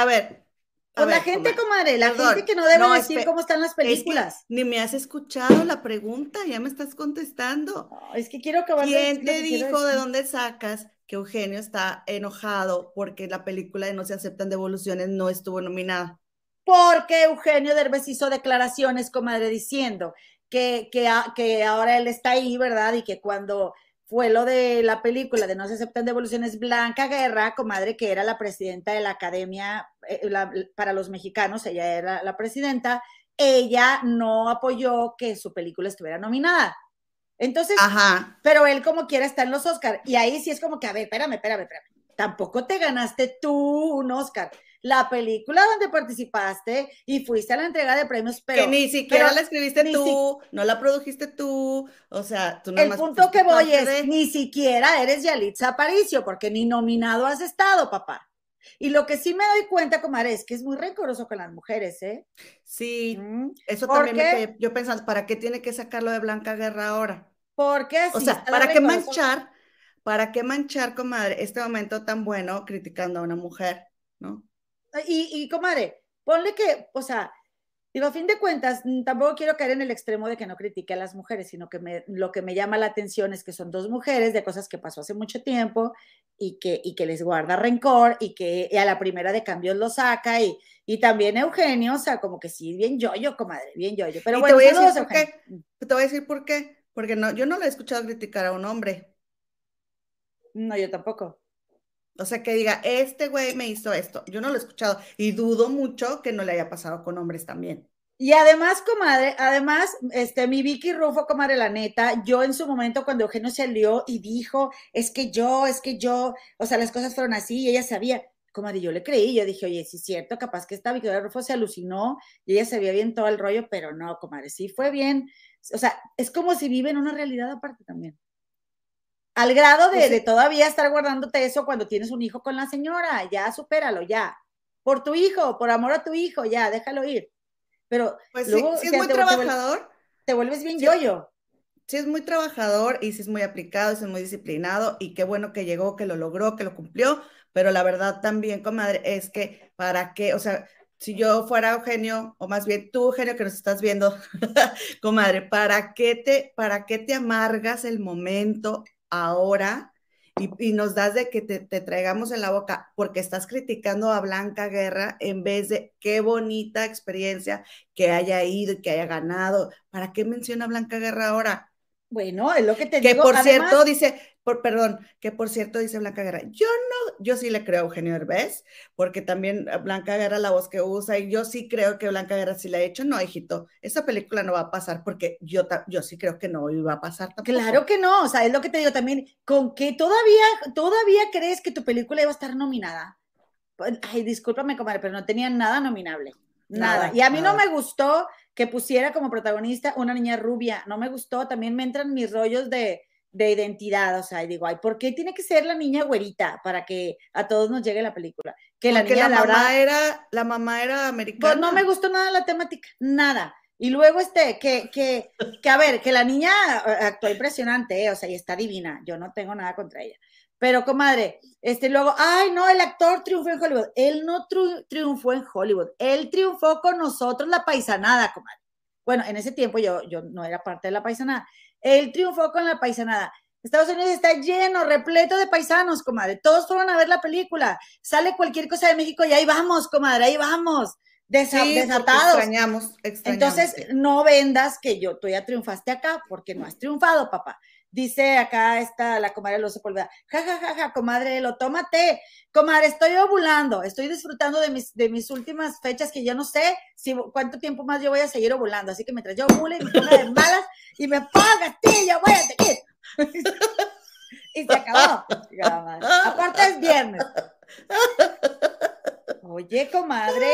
a ver. A pues la gente, comadre, la gente que no debe decir cómo están las películas. ni me has escuchado la pregunta, ya me estás contestando. es que quiero que ¿Quién te dijo de dónde sacas que Eugenio está enojado porque la película de No se aceptan devoluciones no estuvo nominada? Porque Eugenio Derbez hizo declaraciones, comadre, diciendo que, que, que ahora él está ahí, ¿verdad? Y que cuando fue lo de la película de No se aceptan devoluciones, Blanca Guerra, comadre, que era la presidenta de la Academia eh, para los mexicanos, ella era la presidenta, ella no apoyó que su película estuviera nominada. Entonces, Ajá. pero él como quiera está en los Oscars. Y ahí sí es como que, a ver, espérame, espérame, espérame. Tampoco te ganaste tú un Oscar la película donde participaste y fuiste a la entrega de premios, pero... Que ni siquiera la escribiste tú, no la produjiste tú, o sea, tú no El punto que voy es, ni siquiera eres Yalitza Aparicio, porque ni nominado has estado, papá. Y lo que sí me doy cuenta, comadre, es que es muy rencoroso con las mujeres, ¿eh? Sí, eso también me yo pensando, ¿para qué tiene que sacarlo de Blanca Guerra ahora? Porque O sea, ¿para qué manchar, para qué manchar, comadre, este momento tan bueno criticando a una mujer, ¿no? Y, y comadre, ponle que, o sea, digo, a fin de cuentas, tampoco quiero caer en el extremo de que no critique a las mujeres, sino que me, lo que me llama la atención es que son dos mujeres de cosas que pasó hace mucho tiempo y que, y que les guarda rencor y que a la primera de cambios lo saca y, y también Eugenio, o sea, como que sí, bien yo-yo, comadre, bien yo-yo. Pero bueno, te voy, a decir por qué, te voy a decir por qué, porque no, yo no lo he escuchado criticar a un hombre. No, yo tampoco. O sea, que diga, este güey me hizo esto. Yo no lo he escuchado y dudo mucho que no le haya pasado con hombres también. Y además, comadre, además, este, mi Vicky Rufo, comadre, la neta, yo en su momento cuando Eugenio salió y dijo, es que yo, es que yo, o sea, las cosas fueron así y ella sabía, comadre, yo le creí, yo dije, oye, sí es cierto, capaz que esta Victoria Rufo se alucinó y ella sabía bien todo el rollo, pero no, comadre, sí fue bien. O sea, es como si vive en una realidad aparte también. Al grado de, de, todavía estar guardándote eso cuando tienes un hijo con la señora, ya supéralo, ya. Por tu hijo, por amor a tu hijo, ya, déjalo ir. Pero pues luego, sí, es muy trabajador. Te vuelves bien yo-yo. Sí, es muy trabajador y sí es muy aplicado, es muy disciplinado y qué bueno que llegó, que lo logró, que lo cumplió, pero la verdad también, comadre, es que para qué, o sea, si yo fuera Eugenio, o más bien tú, Eugenio, que nos estás viendo, <laughs> comadre, ¿para qué te, para qué te amargas el momento ahora y, nos das de que te, traigamos en la boca porque estás criticando a Blanca Guerra en vez de qué bonita experiencia que haya ido y que haya ganado. ¿Para qué menciona a Blanca Guerra ahora? Bueno, es lo que te digo. Que por cierto, dice, por, perdón, que por cierto dice Blanca Guerra, yo no, yo sí le creo a Eugenio Herbés, porque también Blanca Guerra la voz que usa, y yo sí creo que Blanca Guerra sí la ha hecho. No, hijito, esa película no va a pasar, porque yo, yo sí creo que no iba a pasar tampoco. Claro que no, o sea, es lo que te digo también, con que todavía, todavía crees que tu película iba a estar nominada. Ay, discúlpame, comadre, pero no tenía nada nominable. Nada. y a mí no me gustó que pusiera como protagonista una niña rubia. No me gustó. También me entran mis rollos de, de identidad. O sea, y digo, ay, ¿por qué tiene que ser la niña güerita para que a todos nos llegue la película? que la niña, la, mamá era, la mamá era americana. Pues no me gustó nada la temática, nada. Y luego, este, que, que, que a ver, que la niña eh, actuó impresionante, eh, o sea, y está divina, yo no tengo nada contra ella. Pero, comadre, este, luego, ay, no, el actor triunfó en Hollywood. Él no triunfó en Hollywood, él triunfó con nosotros la paisanada, comadre. Bueno, en ese tiempo yo, yo no era parte de la paisanada. Él triunfó con la paisanada. Estados Unidos está lleno, repleto de paisanos, comadre. Todos fueron a ver la película. Sale cualquier cosa de México y ahí vamos, comadre, ahí vamos. desatados. Extrañamos, extrañamos, Entonces, no vendas que yo, tú ya triunfaste acá, porque no has triunfado, papá. Dice acá está la comadre Lo Sepúlveda, ja, ja, ja, ja, comadre, lo tómate. Comadre, estoy ovulando, estoy disfrutando de mis, de mis últimas fechas que yo no sé si cuánto tiempo más yo voy a seguir ovulando. Así que mientras yo ovule y me ponga de malas y me ponga yo voy a seguir. <laughs> y se acabó. <laughs> Aparte es viernes. <laughs> Oye, comadre,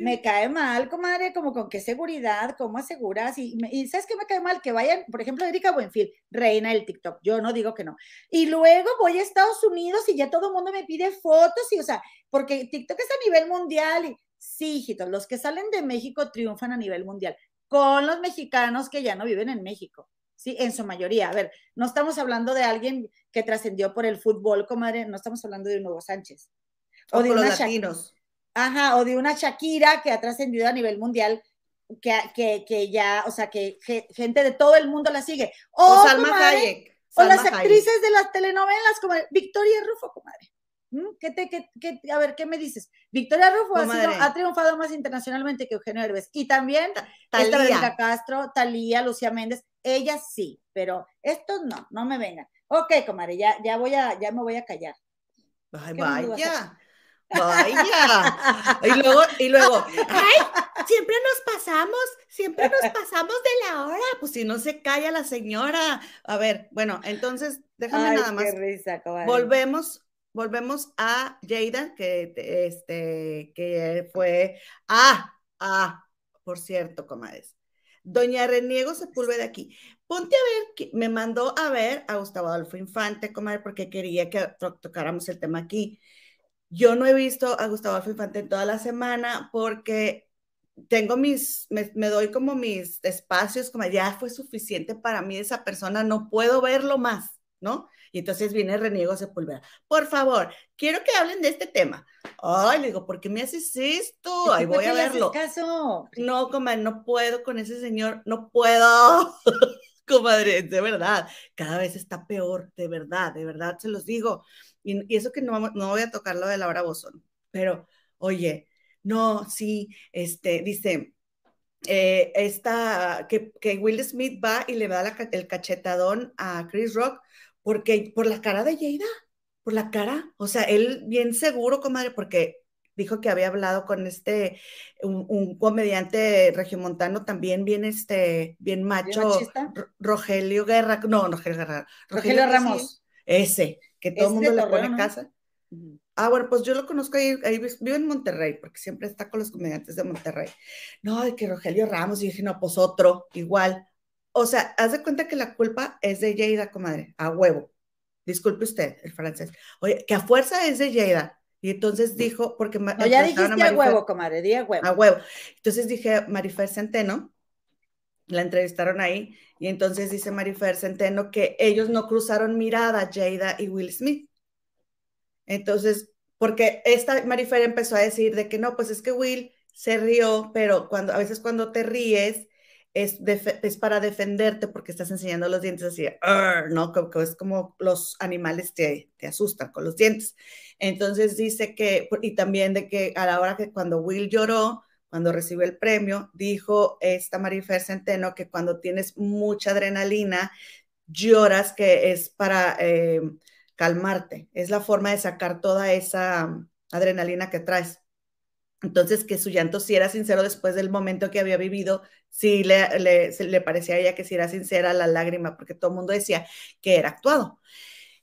me, cae, mal, comadre, como con qué seguridad, cómo aseguras. Y, y, ¿sabes qué me cae mal? Que vayan, por ejemplo, Erika Buenfil, reina del TikTok. Yo no digo que no. Y luego voy a Estados Unidos y ya todo el mundo me pide fotos y, o sea, porque TikTok es a nivel mundial. Y sí, hijitos, los que salen de México triunfan a nivel mundial con los mexicanos que ya no viven en México. Sí, en su mayoría. A ver, no estamos hablando de alguien que trascendió por el fútbol, comadre, no estamos hablando de un Nuevo Sánchez. O, de los latinos. Ajá, o de una Shakira que ha trascendido a nivel mundial, que, que, que, ya, o sea, que, gente de todo el mundo la sigue. O, Salma Hayek. o las actrices de las telenovelas, como Victoria Rufo, comadre. ¿Mm? ¿Qué te, qué, qué, a ver, ¿qué me dices? Victoria Rufo ha, ha, triunfado más internacionalmente que Eugenio Herbes. Y también Talía Castro, Talía, Lucía Méndez, ellas sí, pero estos no, no me vengan. Ok, comadre, ya, ya voy a, ya me voy a callar. Ay, vaya. Vaya. <laughs> Y luego, y luego, ay, <laughs> siempre nos pasamos, siempre nos pasamos de la hora. Pues si no se calla la señora. A ver, bueno, entonces, déjame nada más. volvemos, volvemos a Jada, que este, que fue, ah, ah, por cierto, comadres. Doña Reniego Sepúlveda de aquí. Ponte a ver, me mandó a ver a Gustavo Adolfo Infante, comadre, porque quería que tocáramos el tema aquí. Yo no he visto a Gustavo Adolfo Infante toda la semana porque tengo mis, me, doy como mis espacios, como ya fue suficiente para mí esa persona, no puedo verlo más, ¿no? Y entonces viene Reniego Sepúlveda. Por favor, quiero que hablen de este tema. Ay, le digo, ¿por qué me haces esto? Ahí voy a verlo. Caso? No, comadre, no puedo con ese señor, no puedo. <laughs> comadre, de verdad, cada vez está peor, de verdad, de verdad, se los digo. Y, eso que no, no voy a tocar lo de Laura Bosón, pero oye, no, sí, este, dice, eh, esta, que, que, Will Smith va y le da el cachetadón a Chris Rock porque por la cara de Jada, por la cara, o sea, él bien seguro, comadre, porque dijo que había hablado con este, un, comediante regiomontano también bien, este, bien macho, Rogelio Guerra, no, Rogelio Guerra, Rogelio, Ramos. ese, que todo el mundo le pone casa. Ah, bueno, pues yo lo conozco ahí, ahí vivo en Monterrey, porque siempre está con los comediantes de Monterrey. No, de que Rogelio Ramos, y dije, no, pues otro, igual. O sea, haz de cuenta que la culpa es de Jada, comadre, a huevo. Disculpe usted, el francés. Oye, que a fuerza es de Jada. Y entonces dijo, porque... No, ya dijiste a, huevo, comadre, di a huevo. A huevo. Entonces dije, Marifer Centeno, la entrevistaron ahí, y entonces dice Marifer Centeno que ellos no cruzaron mirada, Jada y Will Smith. Entonces, porque esta Marifer empezó a decir de que no, pues es que Will se rió, pero cuando a veces cuando te ríes es, es para defenderte porque estás enseñando los dientes así, ¿no? es como los animales te, te asustan con los dientes. Entonces dice que, y también de que a la hora que cuando Will lloró, cuando recibió el premio, dijo esta Marifer Centeno que cuando tienes mucha adrenalina, lloras, que es para eh, calmarte, es la forma de sacar toda esa adrenalina que traes. Entonces, que su llanto sí era sincero después del momento que había vivido, sí le, le, le parecía a ella que sí era sincera la lágrima, porque todo el mundo decía que era actuado.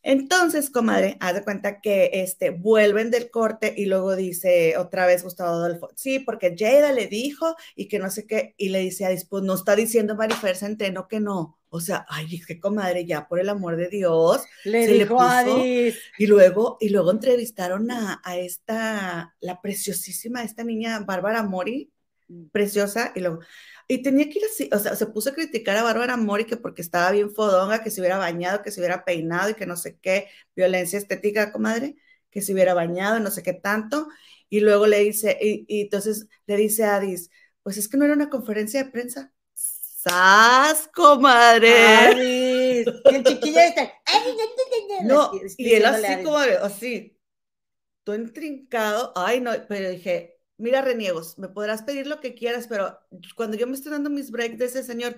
Entonces, comadre, haz de cuenta que este, vuelven del corte y luego dice otra vez Gustavo Adolfo, sí, porque Jada le dijo y que no sé qué, y le dice a pues no está diciendo Marifer Centeno que no. O sea, ay, dije, comadre, ya por el amor de Dios. Le dijo a Y luego, y luego entrevistaron a, a, esta, la preciosísima, esta niña Bárbara Mori, mm. preciosa, y luego, y tenía que ir así, o sea, se puso a criticar a Bárbara Mori que porque estaba bien fodonga, que se hubiera bañado, que se hubiera peinado y que no sé qué, violencia estética, comadre, que se hubiera bañado, no sé qué tanto. Y luego le dice, y, entonces le dice a Adis, pues es que no era una conferencia de prensa. ¡Sas, comadre! Adis, el chiquillo está. No, y él así como, así, todo intrincado. Ay, no, pero dije, mira, Reniegos, me podrás pedir lo que quieras, pero cuando yo me estoy dando mis breaks de ese señor,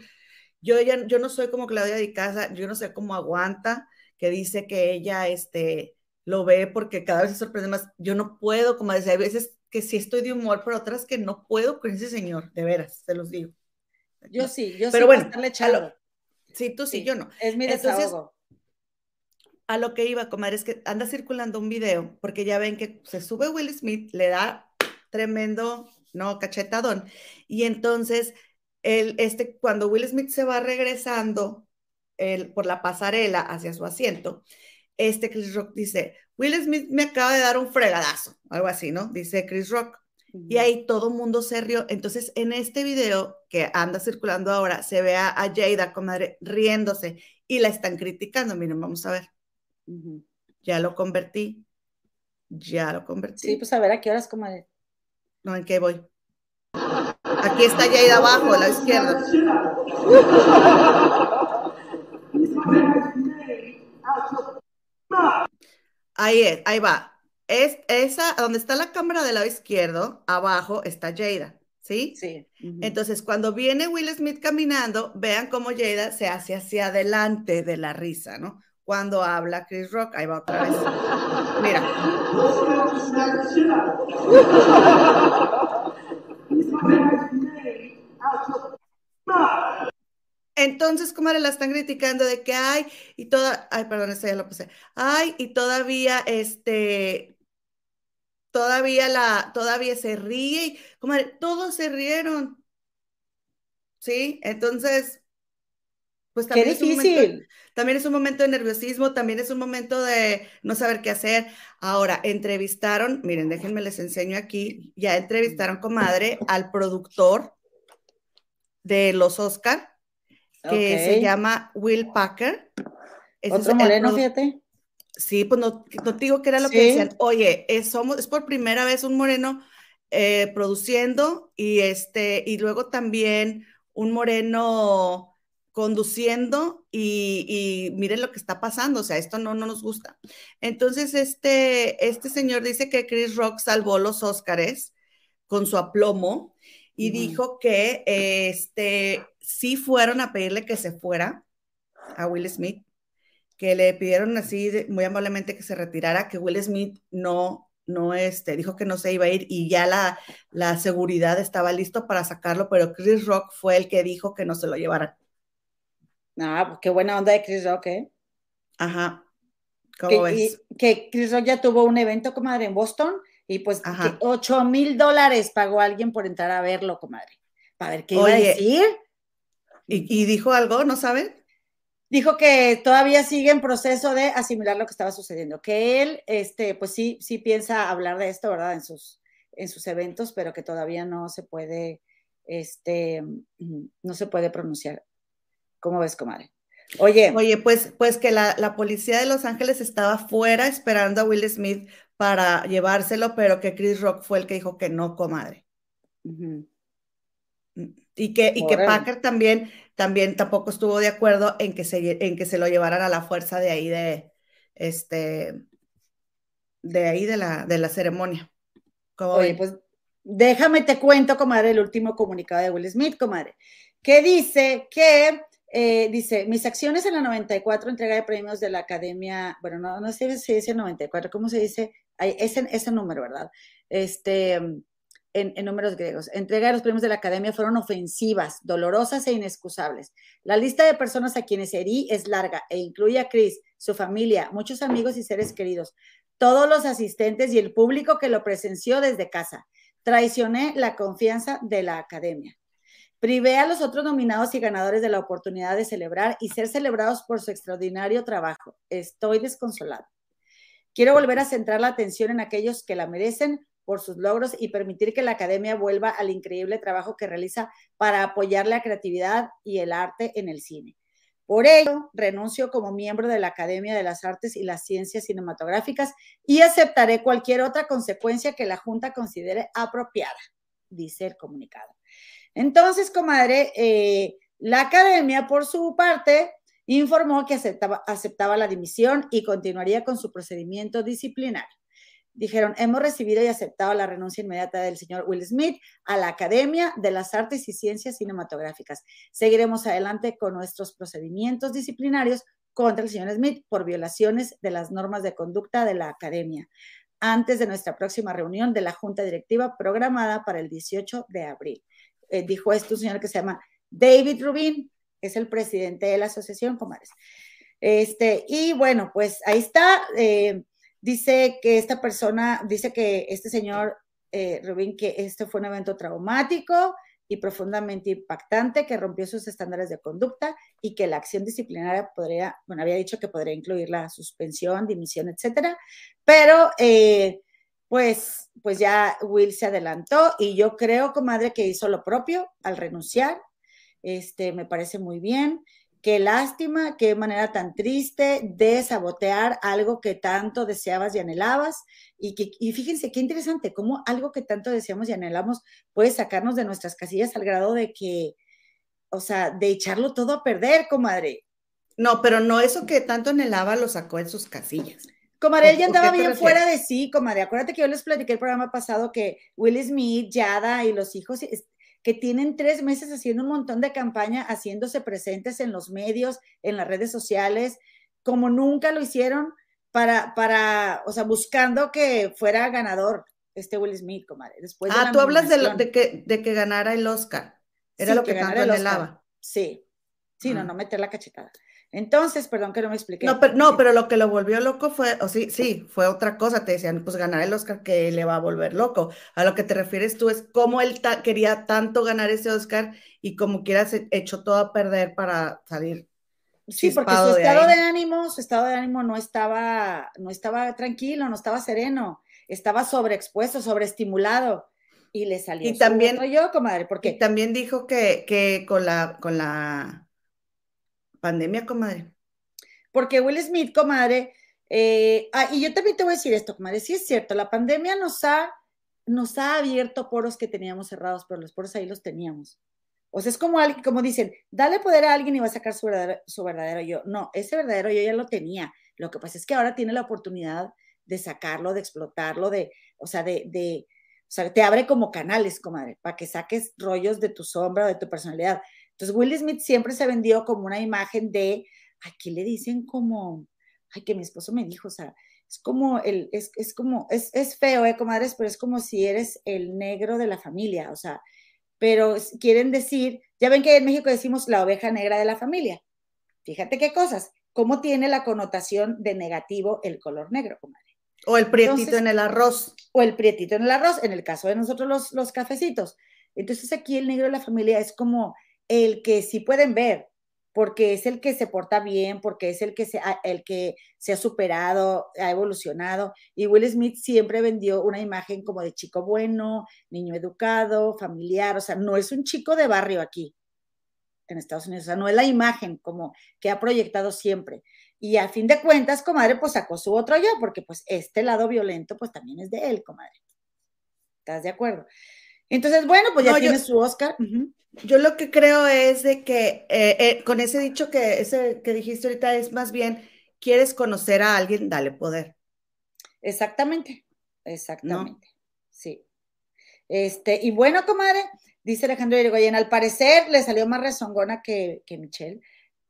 yo, ya, yo no soy como Claudia de casa, yo no sé cómo aguanta, que dice que ella este, lo ve porque cada vez se sorprende más. Yo no puedo, como decía, hay veces que sí estoy de humor, pero otras que no puedo con ese señor, de veras, se los digo. Yo sí, yo pero sí. Bueno, sí, tú sí, yo no. Es mi desahogo. a lo que iba, comadre, es que anda circulando un video, porque ya ven que se sube Will Smith, le da tremendo, no, cachetadón. Y entonces, el, este, cuando Will Smith se va regresando el, por la pasarela hacia su asiento, este Chris Rock dice, Will Smith me acaba de dar un fregadazo, algo así, ¿no? Dice Chris Rock. Y ahí todo mundo se rió. Entonces, en este video que anda circulando ahora, se ve a, Jada, comadre, riéndose y la están criticando. Miren, vamos a ver. Ya lo convertí. Ya lo convertí. Sí, pues a ver a qué horas, comadre. No, ¿en qué voy? Aquí está ya ahí abajo, a la izquierda. Ahí es, ahí va. Es esa, donde está la cámara del lado izquierdo, abajo está Jada, ¿sí? Sí. Entonces, cuando viene Will Smith caminando, vean cómo Jada se hace hacia adelante de la risa, ¿no? Cuando habla Chris Rock, ahí va otra vez. Mira. Entonces, ¿cómo le la están criticando de que hay y toda, ay, perdón, ese ya lo puse, ay, y todavía, este, todavía la, todavía se ríe, y, comadre, todos se rieron, ¿sí? Entonces, pues también es, un momento, también es un momento de nerviosismo, también es un momento de no saber qué hacer. Ahora, entrevistaron, miren, déjenme les enseño aquí, ya entrevistaron, comadre, al productor de los Oscar, que se llama Will Packer. Otro moreno, fíjate. Sí, pues no, no digo que era lo que decían. Oye, es, somos, es por primera vez un moreno eh, produciendo y este, y luego también un moreno conduciendo y, miren lo que está pasando, o sea, esto no, no nos gusta. Entonces, este, este señor dice que Chris Rock salvó los Óscares con su aplomo y dijo que este, sí fueron a pedirle que se fuera a Will Smith, que le pidieron así muy amablemente que se retirara, que Will Smith no, no, este, dijo que no se iba a ir y ya la, la seguridad estaba listo para sacarlo, pero Chris Rock fue el que dijo que no se lo llevaran. Ah, pues qué buena onda de Chris Rock, ¿eh? Ajá. ¿Cómo ves? que Chris Rock ya tuvo un evento, comadre, en Boston, y pues 8 mil dólares pagó alguien por entrar a verlo, comadre. Para ver qué iba a decir. ¿y, dijo algo, no saben? Dijo que todavía sigue en proceso de asimilar lo que estaba sucediendo, que él, este, pues sí, sí piensa hablar de esto, ¿verdad? En sus, en sus eventos, pero que todavía no se puede, este, no se puede pronunciar. ¿Cómo ves, comadre? Oye. Oye, pues, pues que la, policía de Los Ángeles estaba fuera esperando a Will Smith para llevárselo, pero que Chris Rock fue el que dijo que no, comadre. Mm, y que, y que Packer también, también tampoco estuvo de acuerdo en que, se, en que se lo llevaran a la fuerza de ahí de, este, de ahí de la, de la ceremonia. Oye, pues déjame te cuento, comadre, el último comunicado de Will Smith, comadre, que dice que eh, dice, mis acciones en la 94, entrega de premios de la Academia, bueno, no, no sé si dice 94, ¿cómo se dice? ese, ese número, ¿verdad? Este, en, números griegos. Entrega de los premios de la academia fueron ofensivas, dolorosas e inexcusables. La lista de personas a quienes herí es larga e incluye a Chris, su familia, muchos amigos y seres queridos, todos los asistentes y el público que lo presenció desde casa. Traicioné la confianza de la academia. Privé a los otros nominados y ganadores de la oportunidad de celebrar y ser celebrados por su extraordinario trabajo. Estoy desconsolado. Quiero volver a centrar la atención en aquellos que la merecen por sus logros y permitir que la academia vuelva al increíble trabajo que realiza para apoyar la creatividad y el arte en el cine. Por ello, renuncio como miembro de la Academia de las Artes y las Ciencias Cinematográficas y aceptaré cualquier otra consecuencia que la Junta considere apropiada, dice el comunicado. Entonces, comadre, eh, la Academia, por su parte, informó que aceptaba, aceptaba la dimisión y continuaría con su procedimiento disciplinario dijeron, hemos recibido y aceptado la renuncia inmediata del señor Will Smith a la Academia de las Artes y Ciencias Cinematográficas. Seguiremos adelante con nuestros procedimientos disciplinarios contra el señor Smith por violaciones de las normas de conducta de la Academia antes de nuestra próxima reunión de la Junta Directiva programada para el 18 de abril. Eh, dijo esto un señor que se llama David Rubin, es el presidente de la asociación, comadres. Este, y bueno, pues ahí está. Eh, Dice que esta persona, dice que este señor eh, Rubín, que este fue un evento traumático y profundamente impactante que rompió sus estándares de conducta y que la acción disciplinaria podría, bueno, había dicho que podría incluir la suspensión, dimisión, etcétera, pero eh, pues, pues ya Will se adelantó y yo creo, comadre, que hizo lo propio al renunciar. Este, me parece muy bien. Qué lástima, qué manera tan triste de sabotear algo que tanto deseabas y anhelabas. Y, que, y fíjense qué interesante, cómo algo que tanto deseamos y anhelamos puede sacarnos de nuestras casillas al grado de que, o sea, de echarlo todo a perder, comadre. No, pero no eso que tanto anhelaba lo sacó en sus casillas. Comadre, él ya andaba bien fuera de sí, comadre. Acuérdate que yo les platiqué el programa pasado que Will Smith, Yada y los hijos que tienen tres meses haciendo un montón de campaña, haciéndose presentes en los medios, en las redes sociales, como nunca lo hicieron para, para o sea, buscando que fuera ganador este Will Smith, comadre. Después ah, tú hablas de, que, de que ganara el Oscar. Era lo que, tanto anhelaba. Sí, sí, no, no meter la cachetada. Entonces, perdón que no me expliqué. No, pero, no, pero lo que lo volvió loco fue, o sí, sí, fue otra cosa. Te decían, pues ganar el Oscar que le va a volver loco. A lo que te refieres tú es cómo él quería tanto ganar ese Oscar y como quieras hecho todo a perder para salir. Sí, porque su estado de, ánimo, su estado de ánimo no estaba, no estaba tranquilo, no estaba sereno, estaba sobreexpuesto, sobreestimulado y le salió. Y también yo, comadre, porque y también dijo que, que con la, con la Pandemia, comadre. Porque Will Smith, comadre, eh, ah, y yo también te voy a decir esto, comadre, sí es cierto, la pandemia nos ha, nos ha abierto poros que teníamos cerrados, pero los poros ahí los teníamos. O sea, es como, como dicen, dale poder a alguien y va a sacar su verdadero, su verdadero yo. No, ese verdadero yo ya lo tenía. Lo que pasa es que ahora tiene la oportunidad de sacarlo, de explotarlo, de, o sea, de, de o sea, te abre como canales, comadre, para que saques rollos de tu sombra, de tu personalidad. Entonces, Will Smith siempre se vendió como una imagen de, aquí le dicen como, ay, que mi esposo me dijo, o sea, es como el, es, es como, es, es, feo, eh, comadres, pero es como si eres el negro de la familia, o sea, pero quieren decir, ya ven que en México decimos la oveja negra de la familia. Fíjate qué cosas, cómo tiene la connotación de negativo el color negro, comadre. O el prietito en el arroz. O el prietito en el arroz, en el caso de nosotros los, los cafecitos. Entonces aquí el negro de la familia es como el que sí pueden ver, porque es el que se porta bien, porque es el que se, el que se ha superado, ha evolucionado. Y Will Smith siempre vendió una imagen como de chico bueno, niño educado, familiar, o sea, no es un chico de barrio aquí en Estados Unidos, o sea, no es la imagen como que ha proyectado siempre. Y a fin de cuentas, comadre, pues sacó su otro yo, porque pues este lado violento, pues también es de él, comadre. ¿Estás de acuerdo? Entonces, bueno, pues ya tiene su Oscar. Yo lo que creo es de que eh, eh, con ese dicho que, ese que dijiste ahorita es más bien, quieres conocer a alguien, dale poder. Exactamente, exactamente. Sí. Este, y bueno, comadre, dice Alejandro Irigoyen, al parecer le salió más rezongona que, que Michelle.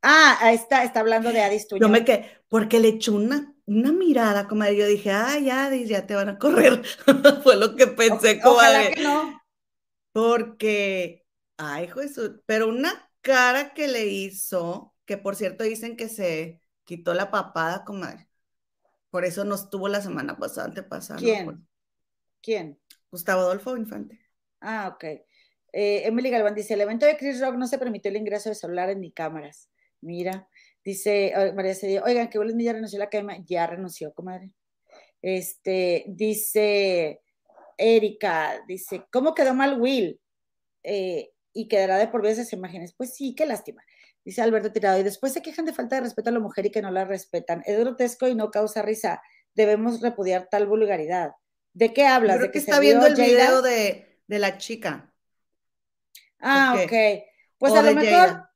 Ah, está, está hablando de Adis Yo me que, porque le chuna. una mirada, comadre, yo dije, ah, ya, ya te van a correr. <laughs> Fue lo que pensé, comadre. Ojalá que no. Porque, ay, Jesús, pero una cara que le hizo, que por cierto dicen que se quitó la papada, comadre. Por eso no estuvo la semana pasada, antepasada. ¿Quién? ¿Quién? Gustavo Adolfo Infante. Ah, ok. Eh, Emily Galván dice, el evento de Chris Rock no se permitió el ingreso de celulares ni cámaras. Mira, dice María Cedillo, oigan, que Will ya renunció a la academia. Ya renunció, comadre. Este, dice Erika, dice, ¿cómo quedó mal Will? Eh, y quedará de por vida esas imágenes. Pues sí, qué lástima. Dice Alberto Tirado, y después se quejan de falta de respeto a la mujer y que no la respetan. Es grotesco y no causa risa. Debemos repudiar tal vulgaridad. ¿De qué hablas? ¿De que, está viendo el video de, de la chica. Ah, ok. Pues a lo mejor,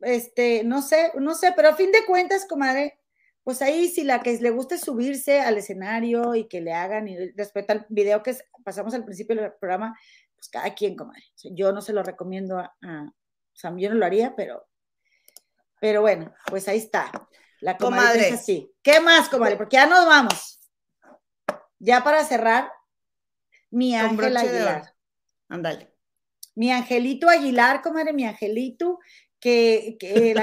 este, no sé, no sé, pero a fin de cuentas, comadre, pues ahí si la que le guste subirse al escenario y que le hagan, y respecto al video que pasamos al principio del programa, pues cada quien, comadre. yo no se lo recomiendo a, o sea, yo no lo haría, pero, pero bueno, pues ahí está. La comadre, es así. ¿Qué más, comadre? Porque ya nos vamos. Ya para cerrar, mi ángel Aguilar. Ándale mi angelito Aguilar, comadre, mi angelito, que,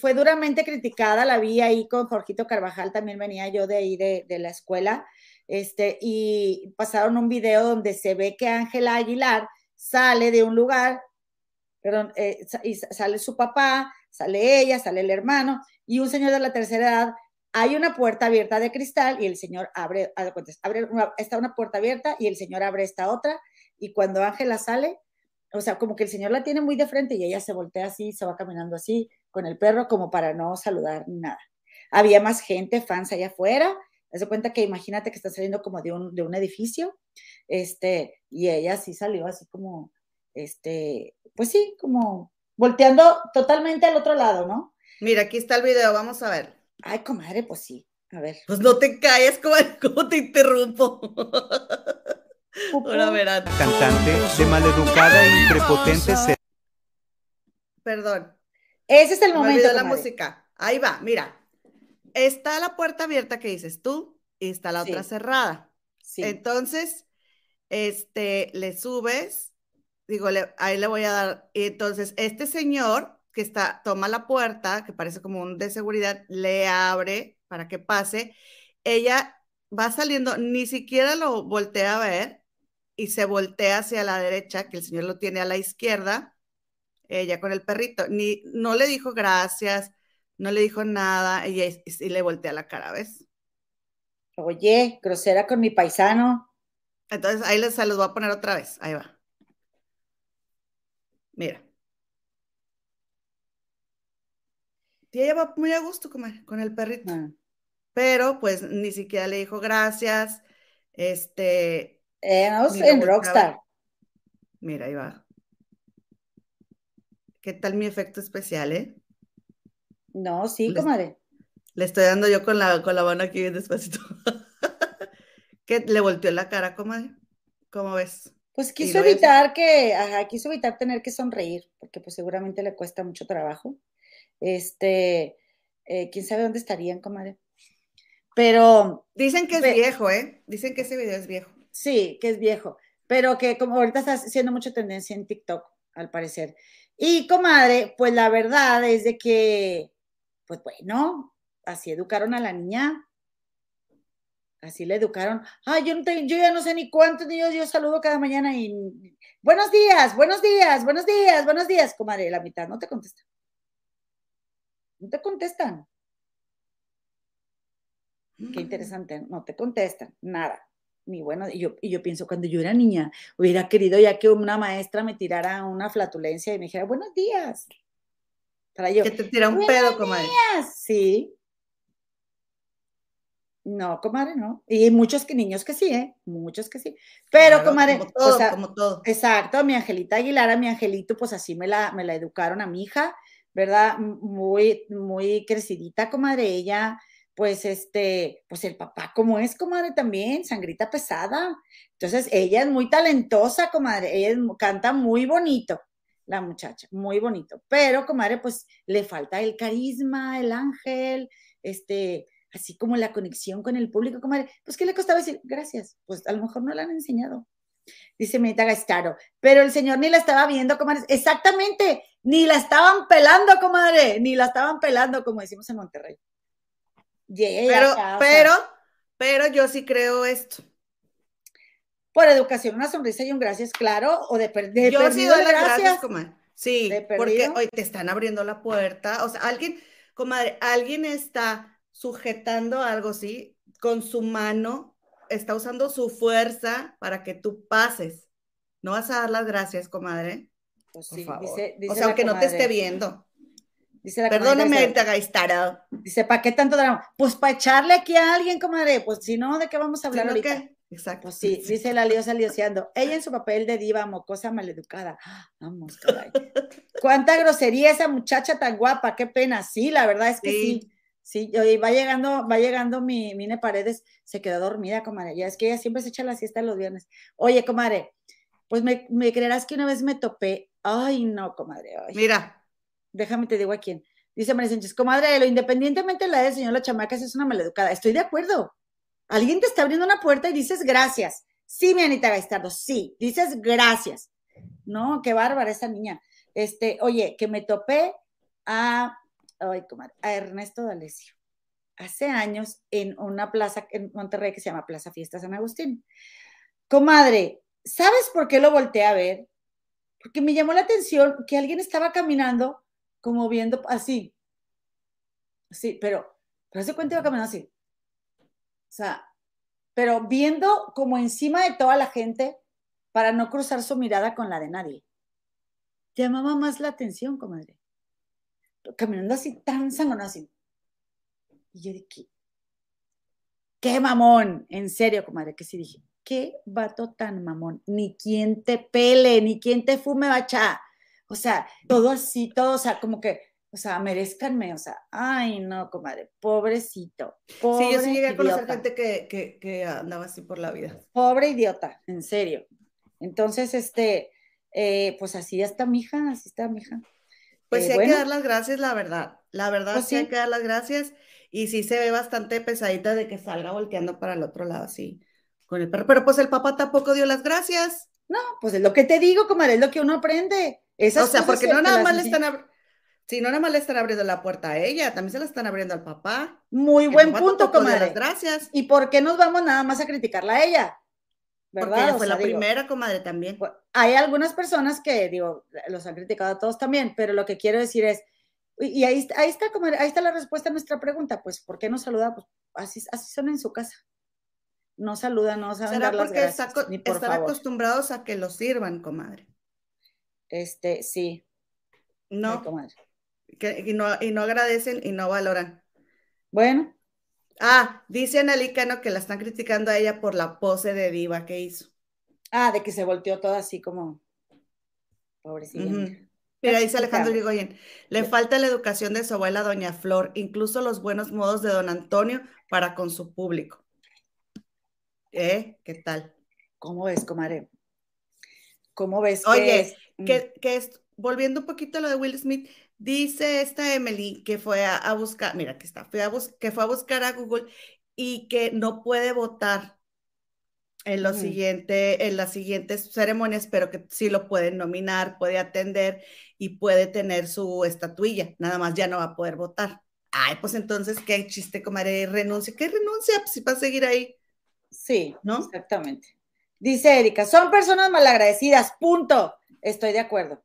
fue, duramente criticada, la vi ahí con Jorgito Carvajal, también venía yo de ahí de, la escuela, este, y pasaron un video donde se ve que Ángela Aguilar sale de un lugar, perdón, eh, y sale su papá, sale ella, sale el hermano, y un señor de la tercera edad, hay una puerta abierta de cristal y el señor abre, abre está una puerta abierta y el señor abre esta otra, y cuando Ángela sale, o sea, como que el señor la tiene muy de frente y ella se voltea así, se va caminando así con el perro como para no saludar ni nada. Había más gente, fans allá afuera. Se cuenta que imagínate que está saliendo como de un, de un edificio, este, y ella sí salió así como, este, pues sí, como volteando totalmente al otro lado, ¿no? Mira, aquí está el video, vamos a ver. Ay, comadre, pues sí, a ver. Pues no te calles, comadre, ¿cómo te interrumpo? <laughs> Ahora verán. Cantante de maleducada y prepotente ser. Perdón. Ese es el momento. de la música. Ahí va, mira. Está la puerta abierta que dices tú y está la otra cerrada. Sí. Entonces, este, le subes, digo, ahí le voy a dar. Y entonces, este señor que está, toma la puerta, que parece como un de seguridad, le abre para que pase. Ella va saliendo, ni siquiera lo voltea a ver, y se voltea hacia la derecha, que el señor lo tiene a la izquierda, ella con el perrito. Ni, no le dijo gracias, no le dijo nada, y, y, le voltea la cara, ¿ves? Oye, grosera con mi paisano. Entonces ahí les, se los voy a poner otra vez, ahí va. Mira. Y ella va muy a gusto con, con el perrito. Ah. Pero pues ni siquiera le dijo gracias. Este, en Rockstar. Mira, ahí va. ¿Qué tal mi efecto especial, eh? No, sí, comadre. Le estoy dando yo con la, con la mano aquí bien despacito. <laughs> ¿Qué le volteó la cara, comadre? ¿Cómo ves? Pues quiso evitar que, ajá, quiso evitar tener que sonreír, porque pues seguramente le cuesta mucho trabajo. Este, eh, quién sabe dónde estarían, comadre. Pero. Dicen que es viejo, ¿eh? Dicen que ese video es viejo. Sí, que es viejo, pero que como ahorita está haciendo mucha tendencia en TikTok, al parecer. Y comadre, pues la verdad es de que, pues bueno, así educaron a la niña. Así le educaron. Ay, yo, no yo ya no sé ni cuántos niños yo saludo cada mañana y buenos días, buenos días, buenos días, buenos días, comadre. La mitad no te contestan. No te contestan. Qué interesante, no te contestan, nada ni bueno, y yo, y yo pienso, cuando yo era niña, hubiera querido ya que una maestra me tirara una flatulencia y me dijera, buenos días. Para yo, que te tira un pedo, comadre. Días. Sí. No, comadre, no. Y muchos que, niños que sí, ¿eh? Muchos que sí. Pero, comadre, como todo, como todo. Exacto, mi Angelita Aguilar, a mi Angelito, pues así me la, me la educaron a mi hija, ¿verdad? Muy, muy crecidita, comadre. Ella, pues este, pues el papá como es, comadre, también, sangrita pesada. Entonces, ella es muy talentosa, comadre, ella canta muy bonito, la muchacha, muy bonito. Pero, comadre, pues le falta el carisma, el ángel, este, así como la conexión con el público, comadre. Pues, ¿qué le costaba decir gracias? Pues a lo mejor no la han enseñado. Dice Menita Gastaro, pero el señor ni la estaba viendo, comadre. Exactamente, ni la estaban pelando, comadre, ni la estaban pelando, como decimos en Monterrey. Pero, pero, pero yo sí creo esto. Por educación, una sonrisa y un gracias, claro, o de, perder. Yo sí doy las gracias, comadre. Sí, porque hoy te están abriendo la puerta. O sea, alguien, comadre, alguien está sujetando algo, ¿sí? Con su mano, está usando su fuerza para que tú pases. ¿No vas a dar las gracias, comadre? Pues sí, Dice, o sea, aunque no te esté viendo. Dice la Perdóname, te Gaistaro. Dice, ¿para qué tanto drama? Pues para echarle aquí a alguien, comadre. Pues si no, ¿de qué vamos a hablar ahorita? Exacto. Pues sí, dice la liosa lioseando. Ella en su papel de diva, mocosa, maleducada. <gasps> Vamos, caray. Cuánta grosería esa muchacha tan guapa, qué pena. Sí, la verdad es que sí. Sí, y va llegando, va llegando mi Mine Paredes, se quedó dormida, comadre. Ya es que ella siempre se echa la siesta los viernes. Oye, comadre, pues me, creerás que una vez me topé. Ay, no, comadre. Mira. Déjame te digo a quién. Dice María Sánchez, comadre, lo independientemente de la del señor La Chamaca, es una maleducada. Estoy de acuerdo. Alguien te está abriendo una puerta y dices gracias. Sí, mi Anita Gaistardo, sí, dices gracias. No, qué bárbara esa niña. Este, oye, que me topé a, ay, comadre, a Ernesto D'Alessio hace años en una plaza en Monterrey que se llama Plaza Fiesta San Agustín. Comadre, ¿sabes por qué lo volteé a ver? Porque me llamó la atención que alguien estaba caminando como viendo así. Sí, pero, pero se cuenta iba caminando así. O sea, pero viendo como encima de toda la gente para no cruzar su mirada con la de nadie. Llamaba más la atención, comadre. Caminando así tan sangrón así. Y yo dije, qué mamón, en serio, comadre, que sí dije, qué vato tan mamón, ni quien te pele, ni quien te fume bacha. O sea, todo así, todo, o sea, como que o sea, merezcanme, o sea, ay, no, comadre, pobrecito. sí, yo sí llegué a conocer gente que, que, andaba así por la vida. Pobre idiota, en serio. Entonces, este, eh, pues así está mi hija, así está mi hija. Pues eh, sí hay que dar las gracias, la verdad. La verdad pues sí hay que dar las gracias. Y sí se ve bastante pesadita de que salga volteando para el otro lado así con el perro. Pero pues el papá tampoco dio las gracias. No, pues es lo que te digo, comadre, es lo que uno aprende. O sea, porque no nada más le están si no, nada más le están abriendo la puerta a ella, también se la están abriendo al papá. Muy buen punto, comadre. Gracias. ¿Y por qué nos vamos nada más a criticarla a ella? ¿Verdad? Porque ella fue la primera, comadre, también. Pues, hay algunas personas que, digo, los han criticado a todos también, pero lo que quiero decir es, y ahí, ahí está, comadre, ahí está la respuesta a nuestra pregunta, pues, ¿por qué no saluda? Pues así, así son en su casa. No saludan, no saben ¿Será porque están acostumbrados a que lo sirvan, comadre? Este, sí. No. y, no, y no agradecen y no valoran. Bueno. Ah, dice Analícano que la están criticando a ella por la pose de diva que hizo. Ah, de que se volteó todo así como pobrecilla. Mira, dice Alejandro Rigoyen, le falta la educación de su abuela Doña Flor, incluso los buenos modos de Don Antonio para con su público. ¿Eh? ¿Qué tal? ¿Cómo ves, comadre? ¿Cómo ves? Oye, que, que es, volviendo un poquito a lo de Will Smith, Dice esta Emily que fue a, buscar, mira que está, fue a que fue a buscar a Google y que no puede votar en, lo siguiente, en las siguientes ceremonias, pero que sí lo pueden nominar, puede atender y puede tener su estatuilla, nada más ya no va a poder votar. Ay, pues entonces, ¿qué chiste, comadre? Renuncia. ¿Qué renuncia? Pues si va a seguir ahí. Sí, ¿no? Exactamente. Dice Erika, son personas malagradecidas, punto. Estoy de acuerdo.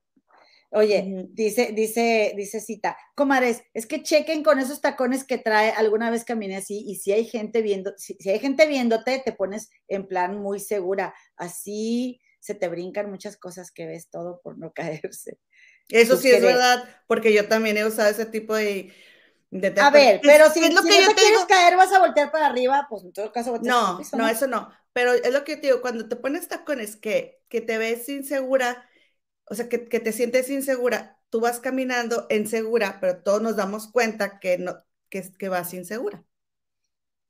Oye, dice, dice, dice Cita, comadres, es que chequen con esos tacones que trae, alguna vez caminé así, y si hay gente viendo, si, hay gente viéndote, te pones en plan muy segura, así se te brincan muchas cosas que ves todo por no <laughs> caerse. Eso sí es verdad, porque yo también he usado ese tipo de... a ver, pero si, es lo que yo te quieres caer, vas a voltear para arriba, pues en todo caso No, no, eso no. Pero es lo que te digo, cuando te pones tacones que, que te ves insegura, o sea, que, te sientes insegura, tú vas caminando insegura, pero todos nos damos cuenta que, no, que, que vas insegura.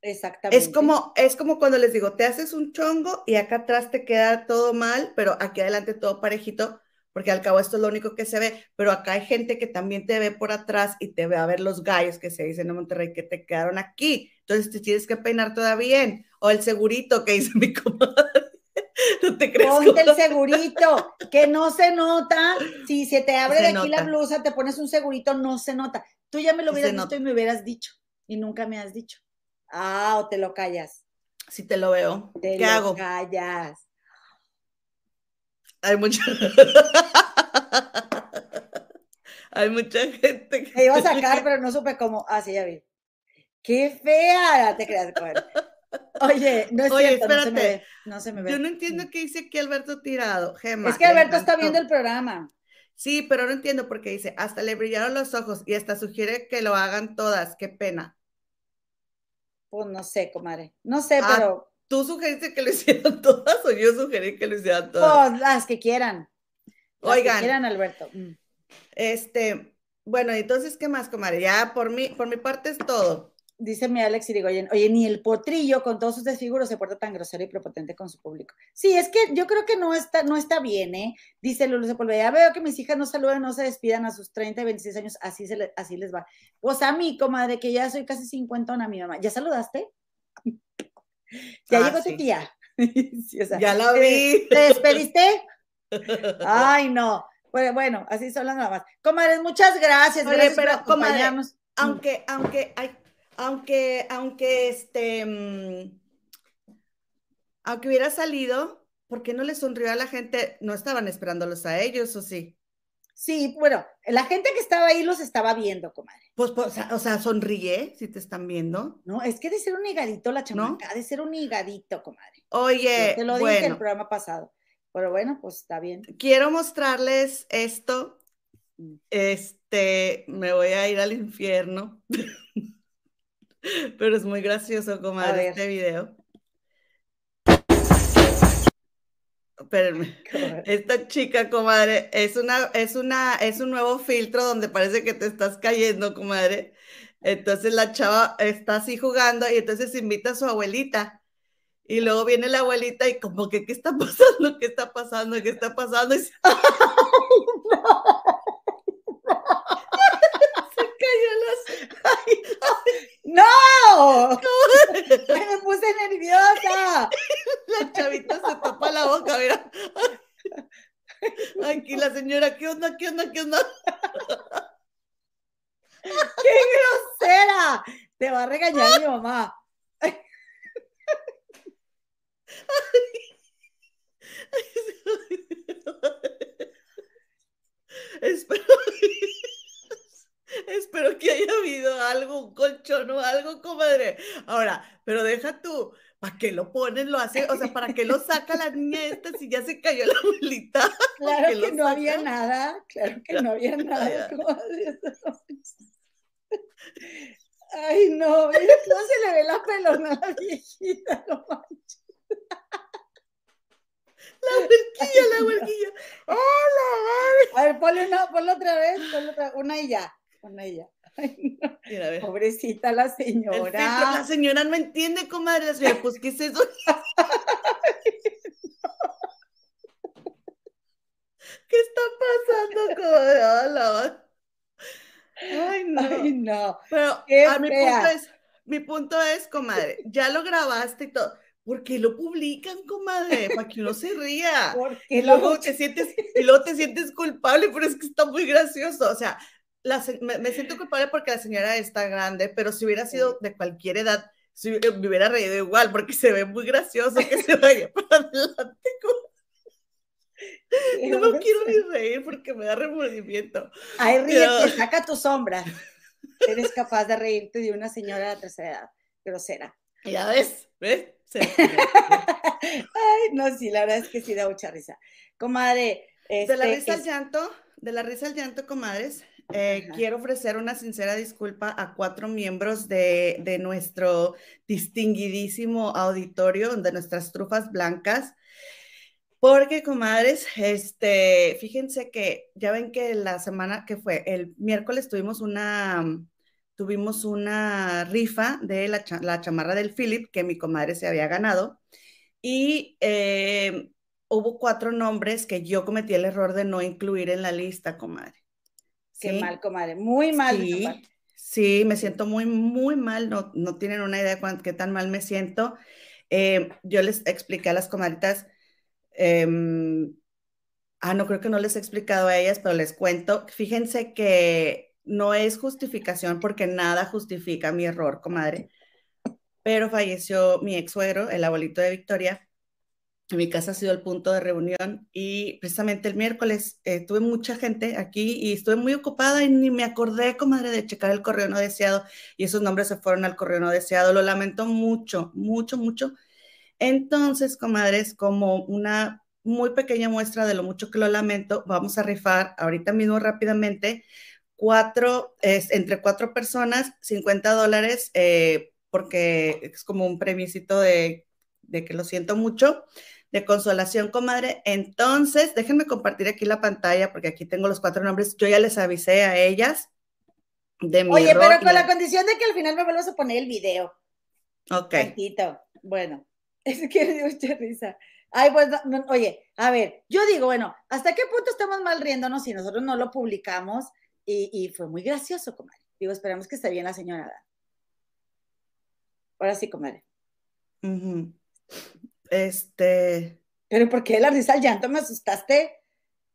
Exactamente. Es como, es como cuando les digo, te haces un chongo y acá atrás te queda todo mal, pero aquí adelante todo parejito, porque al cabo esto es lo único que se ve, pero acá hay gente que también te ve por atrás y te ve a ver los gallos que se dicen en Monterrey que te quedaron aquí. Entonces te tienes que peinar todavía bien. O el segurito que dice <laughs> mi comadre. <laughs> ¿No te crees? Ponte el segurito, que no se nota. Si se te abre Se de aquí la blusa, te pones un segurito, no se nota. Tú ya me lo se hubieras visto nota. y me hubieras dicho. Y nunca me has dicho. Ah, o te lo callas. Si te lo veo. Te ¿Qué lo hago? callas. Hay mucha. <laughs> Hay mucha gente que. Me iba a sacar, <laughs> pero no supe cómo. Ah, sí, ya vi. ¡Qué fea! Te creas, comadre. Oye, no es Oye, cierto, no se me espérate. ve. No se me ve. Yo no entiendo qué dice aquí Alberto Tirado. Gema. Es que Alberto está viendo el programa. Sí, pero no entiendo por qué dice, hasta le brillaron los ojos y hasta sugiere que lo hagan todas. Qué pena. Pues no sé, comadre. No sé, Ah, pero ¿Tú sugeriste que lo hicieran <laughs> todas o yo sugerí que lo hicieran todas? pues las que quieran. Las Oigan. que quieran, Alberto. Mm. Este, bueno, entonces, ¿qué más, comadre? Ya por mi, por mi parte es todo. Dice mi Alex Irigoyen, oye, ni el potrillo con todos sus desfiguros se porta tan grosero y prepotente con su público. Sí, es que yo creo que no está, no está bien, ¿eh? Dice Lulu Sepúlveda, ya veo que mis hijas no saludan, no se despidan a sus 30 y 26 años, así, se le- así les va. Pues a mí, comadre, que ya soy casi 50 a mi mamá. ¿Ya saludaste? Ya Ah, llegó sí. tu tía. <laughs> Sí, o sea, Ya la ¿te- vi. ¿Te despediste? <laughs> Ay, no. Bueno, bueno, así son las mamás. Comadres, muchas gracias. Oye, gracias pero, por comadre, acompañarnos. Aunque, aunque, ay, aunque, aunque, este, mm, aunque hubiera salido, ¿por qué no le sonrió a la gente? No estaban esperándolos a ellos, ¿o sí? Sí, bueno, la gente que estaba ahí los estaba viendo, comadre. Pues, pues, o sea, sonríe si te están viendo. No, es que de ser un higadito la chamaca, de ser un higadito, comadre. Oye, Yo te lo dije el bueno, programa pasado. Pero bueno, pues está bien. quiero mostrarles esto. Mm. Este, me voy a ir al infierno. <laughs> Pero es muy gracioso, comadre, este video. Espérenme. <laughs> Esta chica, comadre, es una, es una, es un nuevo filtro donde parece que te estás cayendo, comadre. Entonces la chava está así jugando y entonces invita a su abuelita. Y luego viene la abuelita y como que, ¿qué está pasando? ¿Qué está pasando? ¿Qué está pasando? Y se, se <laughs> cayó ¡No! <laughs> Me puse nerviosa. la, la chavita se tapa la boca, mira. Aquí la señora, ¿qué onda? ¿Qué onda? ¿Qué onda? ¡Qué grosera! Te va a regañar mi mamá. Espero, espero que haya habido algo, un colchón o algo, comadre. Ahora, pero deja tú, ¿para qué lo ponen? Lo hace, o sea, ¿para qué lo saca la niña esta si ya se cayó la abuelita? <laughs> Claro que no había saca? nada. Claro que no había <laughs> nada. Ay, no, cómo se le ve la pelona a la viejita, no manches. La huerquilla, la huerquilla. A ver, ponle una, ponle otra vez, ponle otra, una y ya, una y ya. <laughs> Ay, no, pobrecita la filtro, señora. la señora no entiende, comadre. La señora, pues, ¿qué es eso? <laughs> ¿Qué está pasando, comadre? Ah, Ay, no. Ay, no. Pero Qué a mi punto es, mi punto es, comadre, ya lo grabaste y todo. ¿Por qué lo publican, comadre? Para que uno se ría. Y luego te sientes, y luego te sientes culpable, pero es que está muy gracioso. O sea, la me, me siento culpable porque la señora está grande, pero si hubiera sido de cualquier edad, si, hubi- me hubiera reído igual, porque se ve muy gracioso que se vaya <laughs> para adelante. No me quiero ni reír porque me da remordimiento. Ay, ríete, Pero- saca tu sombra. Eres capaz de reírte de una señora de tercera edad, grosera. Ya ves, ¿ves? Ay, no, sí, la verdad es que sí da mucha risa. Comadre, De la este, risa al llanto, de la risa al llanto, comadres, eh, quiero ofrecer una sincera disculpa a cuatro miembros de, de nuestro distinguidísimo auditorio, de nuestras trufas blancas, porque, comadres, este, fíjense que ya ven que la semana que fue, el miércoles tuvimos una, tuvimos una rifa de la, la chamarra del Philip que mi comadre se había ganado. Y eh, hubo cuatro nombres que yo cometí el error de no incluir en la lista, comadre. Qué mal, comadre. Muy mal. Sí, sí, me siento muy, muy mal. No, no tienen una idea de qué tan mal me siento. Eh, yo les expliqué a las comadritas, em, ah, no creo que no les he explicado a ellas, pero les cuento. Fíjense que no es justificación porque nada justifica mi error, comadre. Pero falleció mi ex suegro, el abuelito de Victoria, mi casa ha sido el punto de reunión y precisamente el miércoles eh, tuve mucha gente aquí y estuve muy ocupada y ni me acordé, comadre, de checar el correo no deseado y esos nombres se fueron al correo no deseado. Lo lamento mucho, mucho, mucho. Entonces, comadres, como una muy pequeña muestra de lo mucho que lo lamento, vamos a rifar ahorita mismo rápidamente cuatro, es, entre cuatro personas, 50 dólares, eh, porque es como un premisito de, de que lo siento mucho de consolación, comadre. Entonces, déjenme compartir aquí la pantalla porque aquí tengo los cuatro nombres. Yo ya les avisé a ellas de mi Oye, pero con la condición de que al final me vuelvas a poner el video. Ok. Bueno, <laughs> es que me dio mucha risa. Ay, pues, oye, a ver, yo digo, bueno, ¿hasta qué punto estamos mal riéndonos si nosotros no lo publicamos? Y, fue muy gracioso, comadre. Digo, esperamos que esté bien la señora. Ahora sí, comadre. Este. Pero ¿por qué la risa al llanto? ¿Me asustaste?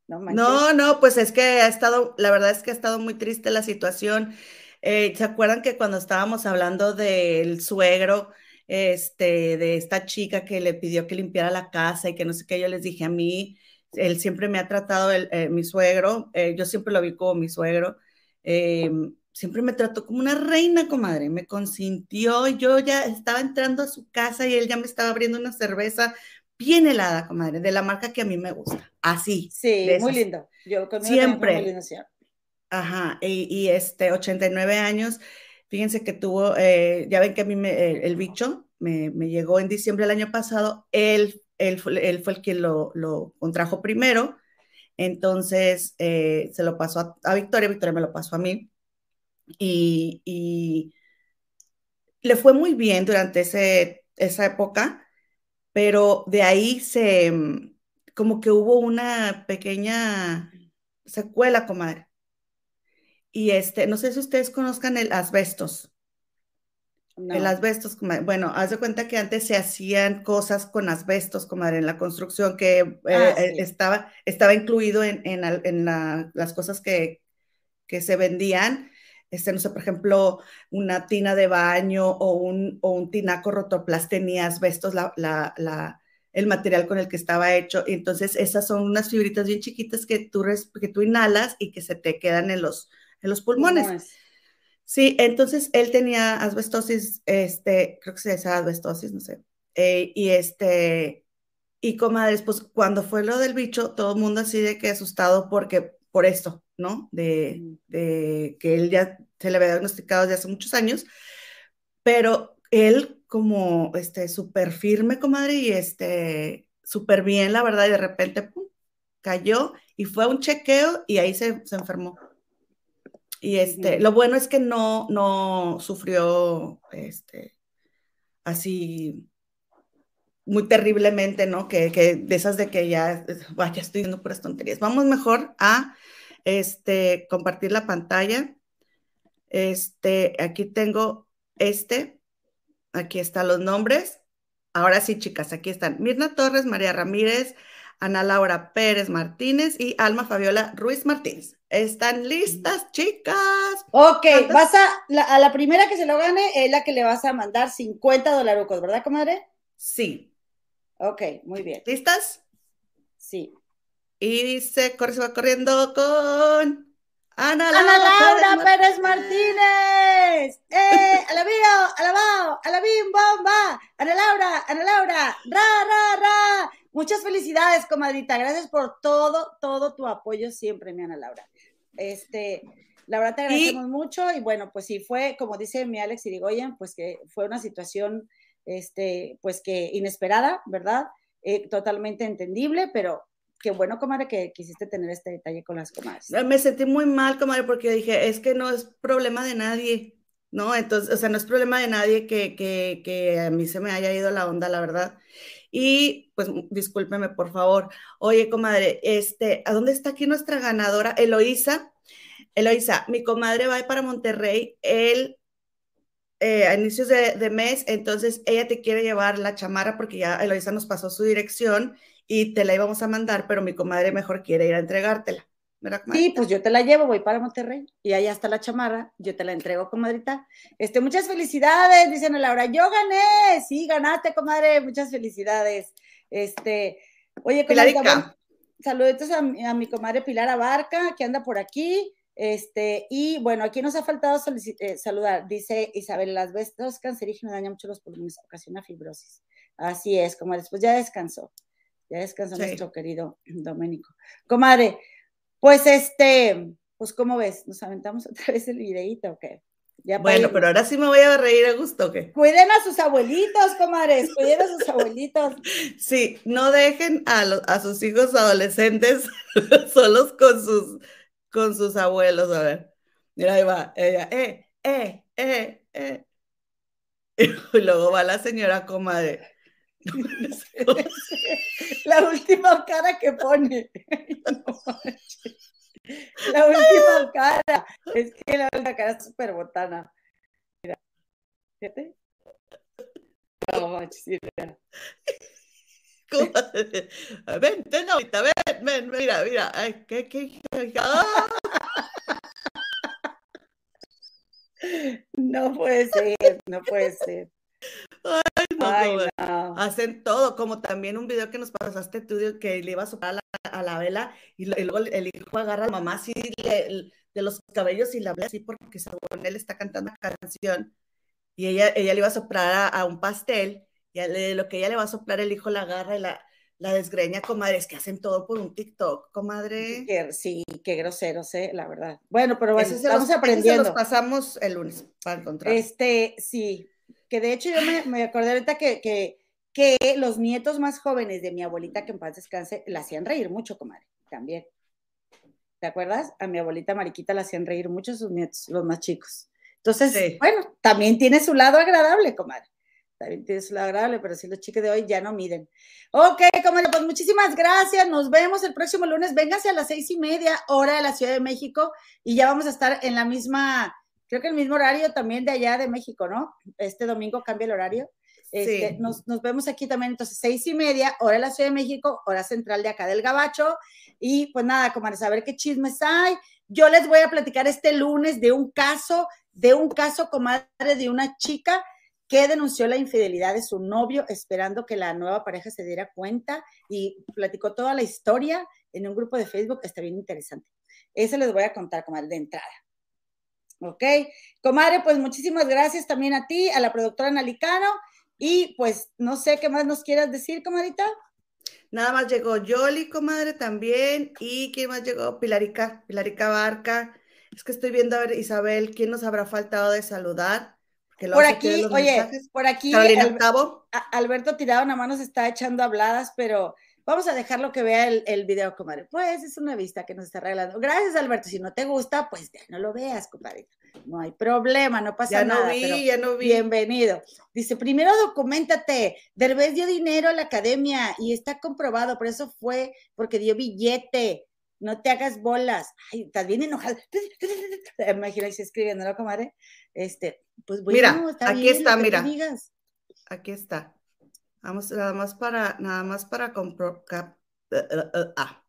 No, no, no, pues es que ha estado, la verdad es que ha estado muy triste la situación. Eh, ¿Se acuerdan que cuando estábamos hablando del suegro, este, de esta chica que le pidió que limpiara la casa y que no sé qué, yo les dije a mí, él siempre me ha tratado, el, eh, mi suegro, eh, yo siempre lo vi como mi suegro, em, siempre me trató como una reina, comadre, me consintió, yo ya estaba entrando a su casa y él ya me estaba abriendo una cerveza bien helada, comadre, de la marca que a mí me gusta, así. Sí, muy lindo. Yo siempre. Ajá, y, este, 89 años, fíjense que tuvo, eh, ya ven que a mí me, el bicho me, llegó en diciembre del año pasado, él, él, él fue el que lo, lo contrajo primero, entonces eh, se lo pasó a, a Victoria, Victoria me lo pasó a mí, y, le fue muy bien durante ese, esa época, pero de ahí se, mm, como que hubo una pequeña secuela, comadre. Y este, no sé si ustedes conozcan el asbestos. El asbestos, bueno, haz de cuenta que antes se hacían cosas con asbestos, comadre, en la construcción que eh, ah, eh, estaba, estaba incluido en, en, las cosas que, que se vendían este, no sé, por ejemplo, una tina de baño o un, o un tinaco rotoplas tenía asbestos, la, la, el material con el que estaba hecho. Entonces, esas son unas fibritas bien chiquitas que tú, que tú inhalas y que se te quedan en los, en los pulmones. Sí, entonces él tenía asbestosis, este, creo que se llama asbestosis, no sé. Eh, y este, y comadres, pues cuando fue lo del bicho, todo el mundo así de que asustado porque, por esto, ¿no? De, de que él ya se le había diagnosticado desde hace muchos años, pero él como este súper firme, comadre, y este súper bien, la verdad, y de repente pum, cayó y fue a un chequeo y ahí se, se enfermó. Y este, lo bueno es que no, no sufrió este, así muy terriblemente, ¿no? Que, que, de esas de que ya, vaya, estoy viendo puras tonterías. Vamos mejor a este, compartir la pantalla. Este, aquí tengo este, aquí están los nombres. Ahora sí, chicas, aquí están Mirna Torres, María Ramírez, Ana Laura Pérez Martínez y Alma Fabiola Ruiz Martínez. ¿Están listas, chicas? Ok, vas a la, a la primera que se lo gane es la que le vas a mandar 50 dolarucos, ¿verdad, comadre? Sí. Ok, muy bien. ¿Listas? Sí. Y dice, corre, se va corriendo con Ana Laura, Pérez, Martínez. ¡Eh! ¡Alabío! ¡Alabao! ¡Alabim! ¡Bomba! Ana Laura, Ana Laura, ra, ra, ra. Muchas felicidades, comadrita. Gracias por todo, todo tu apoyo siempre, mi Ana Laura. Este, la verdad te agradecemos mucho y bueno, pues sí fue, como dice mi Alex Irigoyen, pues que fue una situación, este, pues que inesperada, ¿verdad? Eh, totalmente entendible, pero qué bueno, comadre, que quisiste tener este detalle con las comadres. Me sentí muy mal, comadre, porque dije, es que no es problema de nadie, ¿no? Entonces, o sea, no es problema de nadie que, que, que a mí se me haya ido la onda, la verdad. Y pues discúlpeme, por favor. Oye, comadre, este, ¿a dónde está aquí nuestra ganadora? Eloísa. Eloísa, mi comadre va para Monterrey el eh, a inicios de, mes, entonces ella te quiere llevar la chamarra porque ya Eloisa nos pasó su dirección y te la íbamos a mandar, pero mi comadre mejor quiere ir a entregártela. Sí, pues yo te la llevo, voy para Monterrey y ahí está la chamarra, yo te la entrego, comadrita. Este, muchas felicidades, dicen Laura, yo gané, sí, ganaste, comadre, muchas felicidades. Este, oye, comadre, saluditos a, a mi comadre Pilar Abarca, que anda por aquí. Este, y bueno, aquí nos ha faltado eh, saludar, dice Isabel, las bestas cancerígenas dañan mucho los pulmones, ocasiona fibrosis. Así es, como después ya descansó, ya descansó nuestro querido Doménico. Comadre, pues este, pues ¿cómo ves? ¿Nos aventamos <laughs> otra vez el videíto o qué? Ya bueno, pero ahora sí me voy a reír a gusto, ¿qué? Cuiden a sus abuelitos, comadres, cuiden a sus abuelitos. <laughs> Sí, no dejen a, a sus hijos adolescentes <laughs> solos con sus con sus abuelos, a ver. Mira, ahí va, ella, eh, eh, eh, eh. Y luego va la señora comadre. La última cara que pone. <laughs> la última cara. Es que la última cara es súper botana. Mira. Fíjate. No manches, mira. Ven, ven ahorita, ven, ven, mira, mira. Ay, qué, qué, ¡Ah! <laughs> No puede ser, no puede ser. Ay, no, Hacen todo, como también un video que nos pasaste tú que le iba a soplar a la, vela y, luego el hijo agarra a la mamá así de los cabellos y la habla así porque según él está cantando una canción y ella, ella le iba a soplar a un pastel lo que ella le va a soplar el hijo la agarra y la, la desgreña, comadre, es que hacen todo por un TikTok, comadre. sí, qué groseros, ¿eh? la verdad. Bueno, pero bueno, estamos aprendiendo. Se los pasamos el lunes para encontrar. Este, sí, que de hecho yo me, me acordé ahorita que, que, que, los nietos más jóvenes de mi abuelita, que en paz descanse, la hacían reír mucho, comadre, también. ¿Te acuerdas? A mi abuelita Mariquita la hacían reír mucho sus nietos, los más chicos. Entonces, bueno, también tiene su lado agradable, comadre también tienes lo agradable, pero si los chicos de hoy ya no miden. Ok, comadre, pues muchísimas gracias. Nos vemos el próximo lunes. Vénganse a las seis y media, hora de la Ciudad de México, y ya vamos a estar en la misma, creo que el mismo horario también de allá de México, ¿no? Este domingo cambia el horario. Este, sí. nos, nos, vemos aquí también, entonces, seis y media, hora de la Ciudad de México, hora central de acá del Gabacho. Y pues nada, comadres, a ver qué chismes hay. Yo les voy a platicar este lunes de un caso, de un caso, comadre, de una chica que denunció la infidelidad de su novio esperando que la nueva pareja se diera cuenta y platicó toda la historia en un grupo de Facebook. Está bien interesante. Eso les voy a contar, comadre, de entrada. ¿Ok? Comadre, pues muchísimas gracias también a ti, a la productora Nalicano. Y pues no sé qué más nos quieras decir, comadita. Nada más llegó Yoli, comadre, también. ¿Y quién más llegó? Pilarica, Pilarica Barca. Es que estoy viendo a ver, Isabel, ¿quién nos habrá faltado de saludar? por aquí, oye, por aquí Alberto Tirado nada más nos está echando habladas, pero vamos a dejarlo que vea el, el, video, comadre. Pues es una vista que nos está regalando. Gracias, Alberto. Si no te gusta, pues ya no lo veas, compadre. No hay problema, no pasa ya nada. No vi, ya no vi. Bienvenido. Dice, primero documentate. Derbez dio dinero a la academia y está comprobado, por eso fue porque dio billete. No te hagas bolas. Ay, estás bien enojado. <laughs> Imagínate escribiéndolo, comadre. Este, pues mira, aquí está, mira. Aquí está. Vamos, nada más para, nada más para comprobar, eh, eh, eh, ah,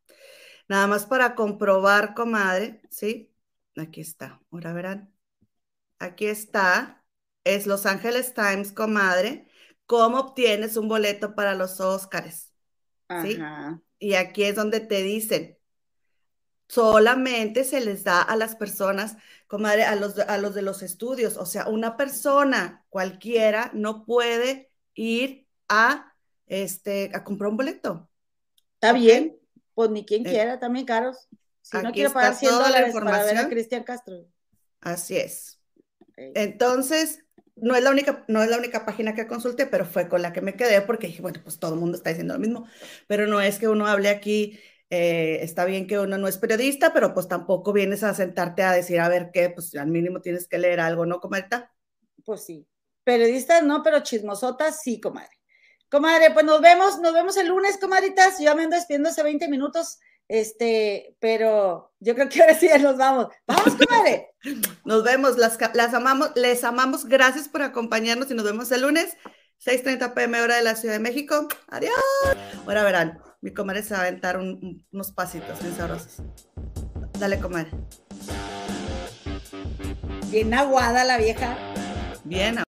nada más para comprobar, comadre, ¿sí? Aquí está, ahora verán. Aquí está, es Los Angeles Times, comadre, cómo obtienes un boleto para los Óscares, ¿sí? Y aquí es donde te dicen, solamente se les da a las personas, comadre, a los, a los de los estudios. O sea, una persona cualquiera no puede ir a, este, a comprar un boleto. Está bien, pues ni quien eh, quiera, también caros. Si no quiero pagar 100 dólares para ver a Cristian Castro. Así es. Entonces, no es la única, no es la única página que consulté, pero fue con la que me quedé porque dije, bueno, pues todo el mundo está diciendo lo mismo. Pero no es que uno hable aquí eh, está bien que uno no es periodista, pero pues tampoco vienes a sentarte a decir, a ver qué, pues al mínimo tienes que leer algo, ¿no, comadre? Pues sí. Periodistas no, pero chismosotas sí, comadre. Comadre, pues nos vemos, nos vemos el lunes, comadritas. Yo ya me ando despidiendo hace 20 minutos, este, pero yo creo que ahora sí ya nos vamos. Vamos, comadre. <laughs> nos vemos, las, las amamos, les amamos. Gracias por acompañarnos y nos vemos el lunes, 6:30 pm hora de la Ciudad de México. Adiós. Ahora verán, mi comadre se va a aventar unos pasitos bien sabrosos. Dale, comadre. Bien aguada la vieja. Bien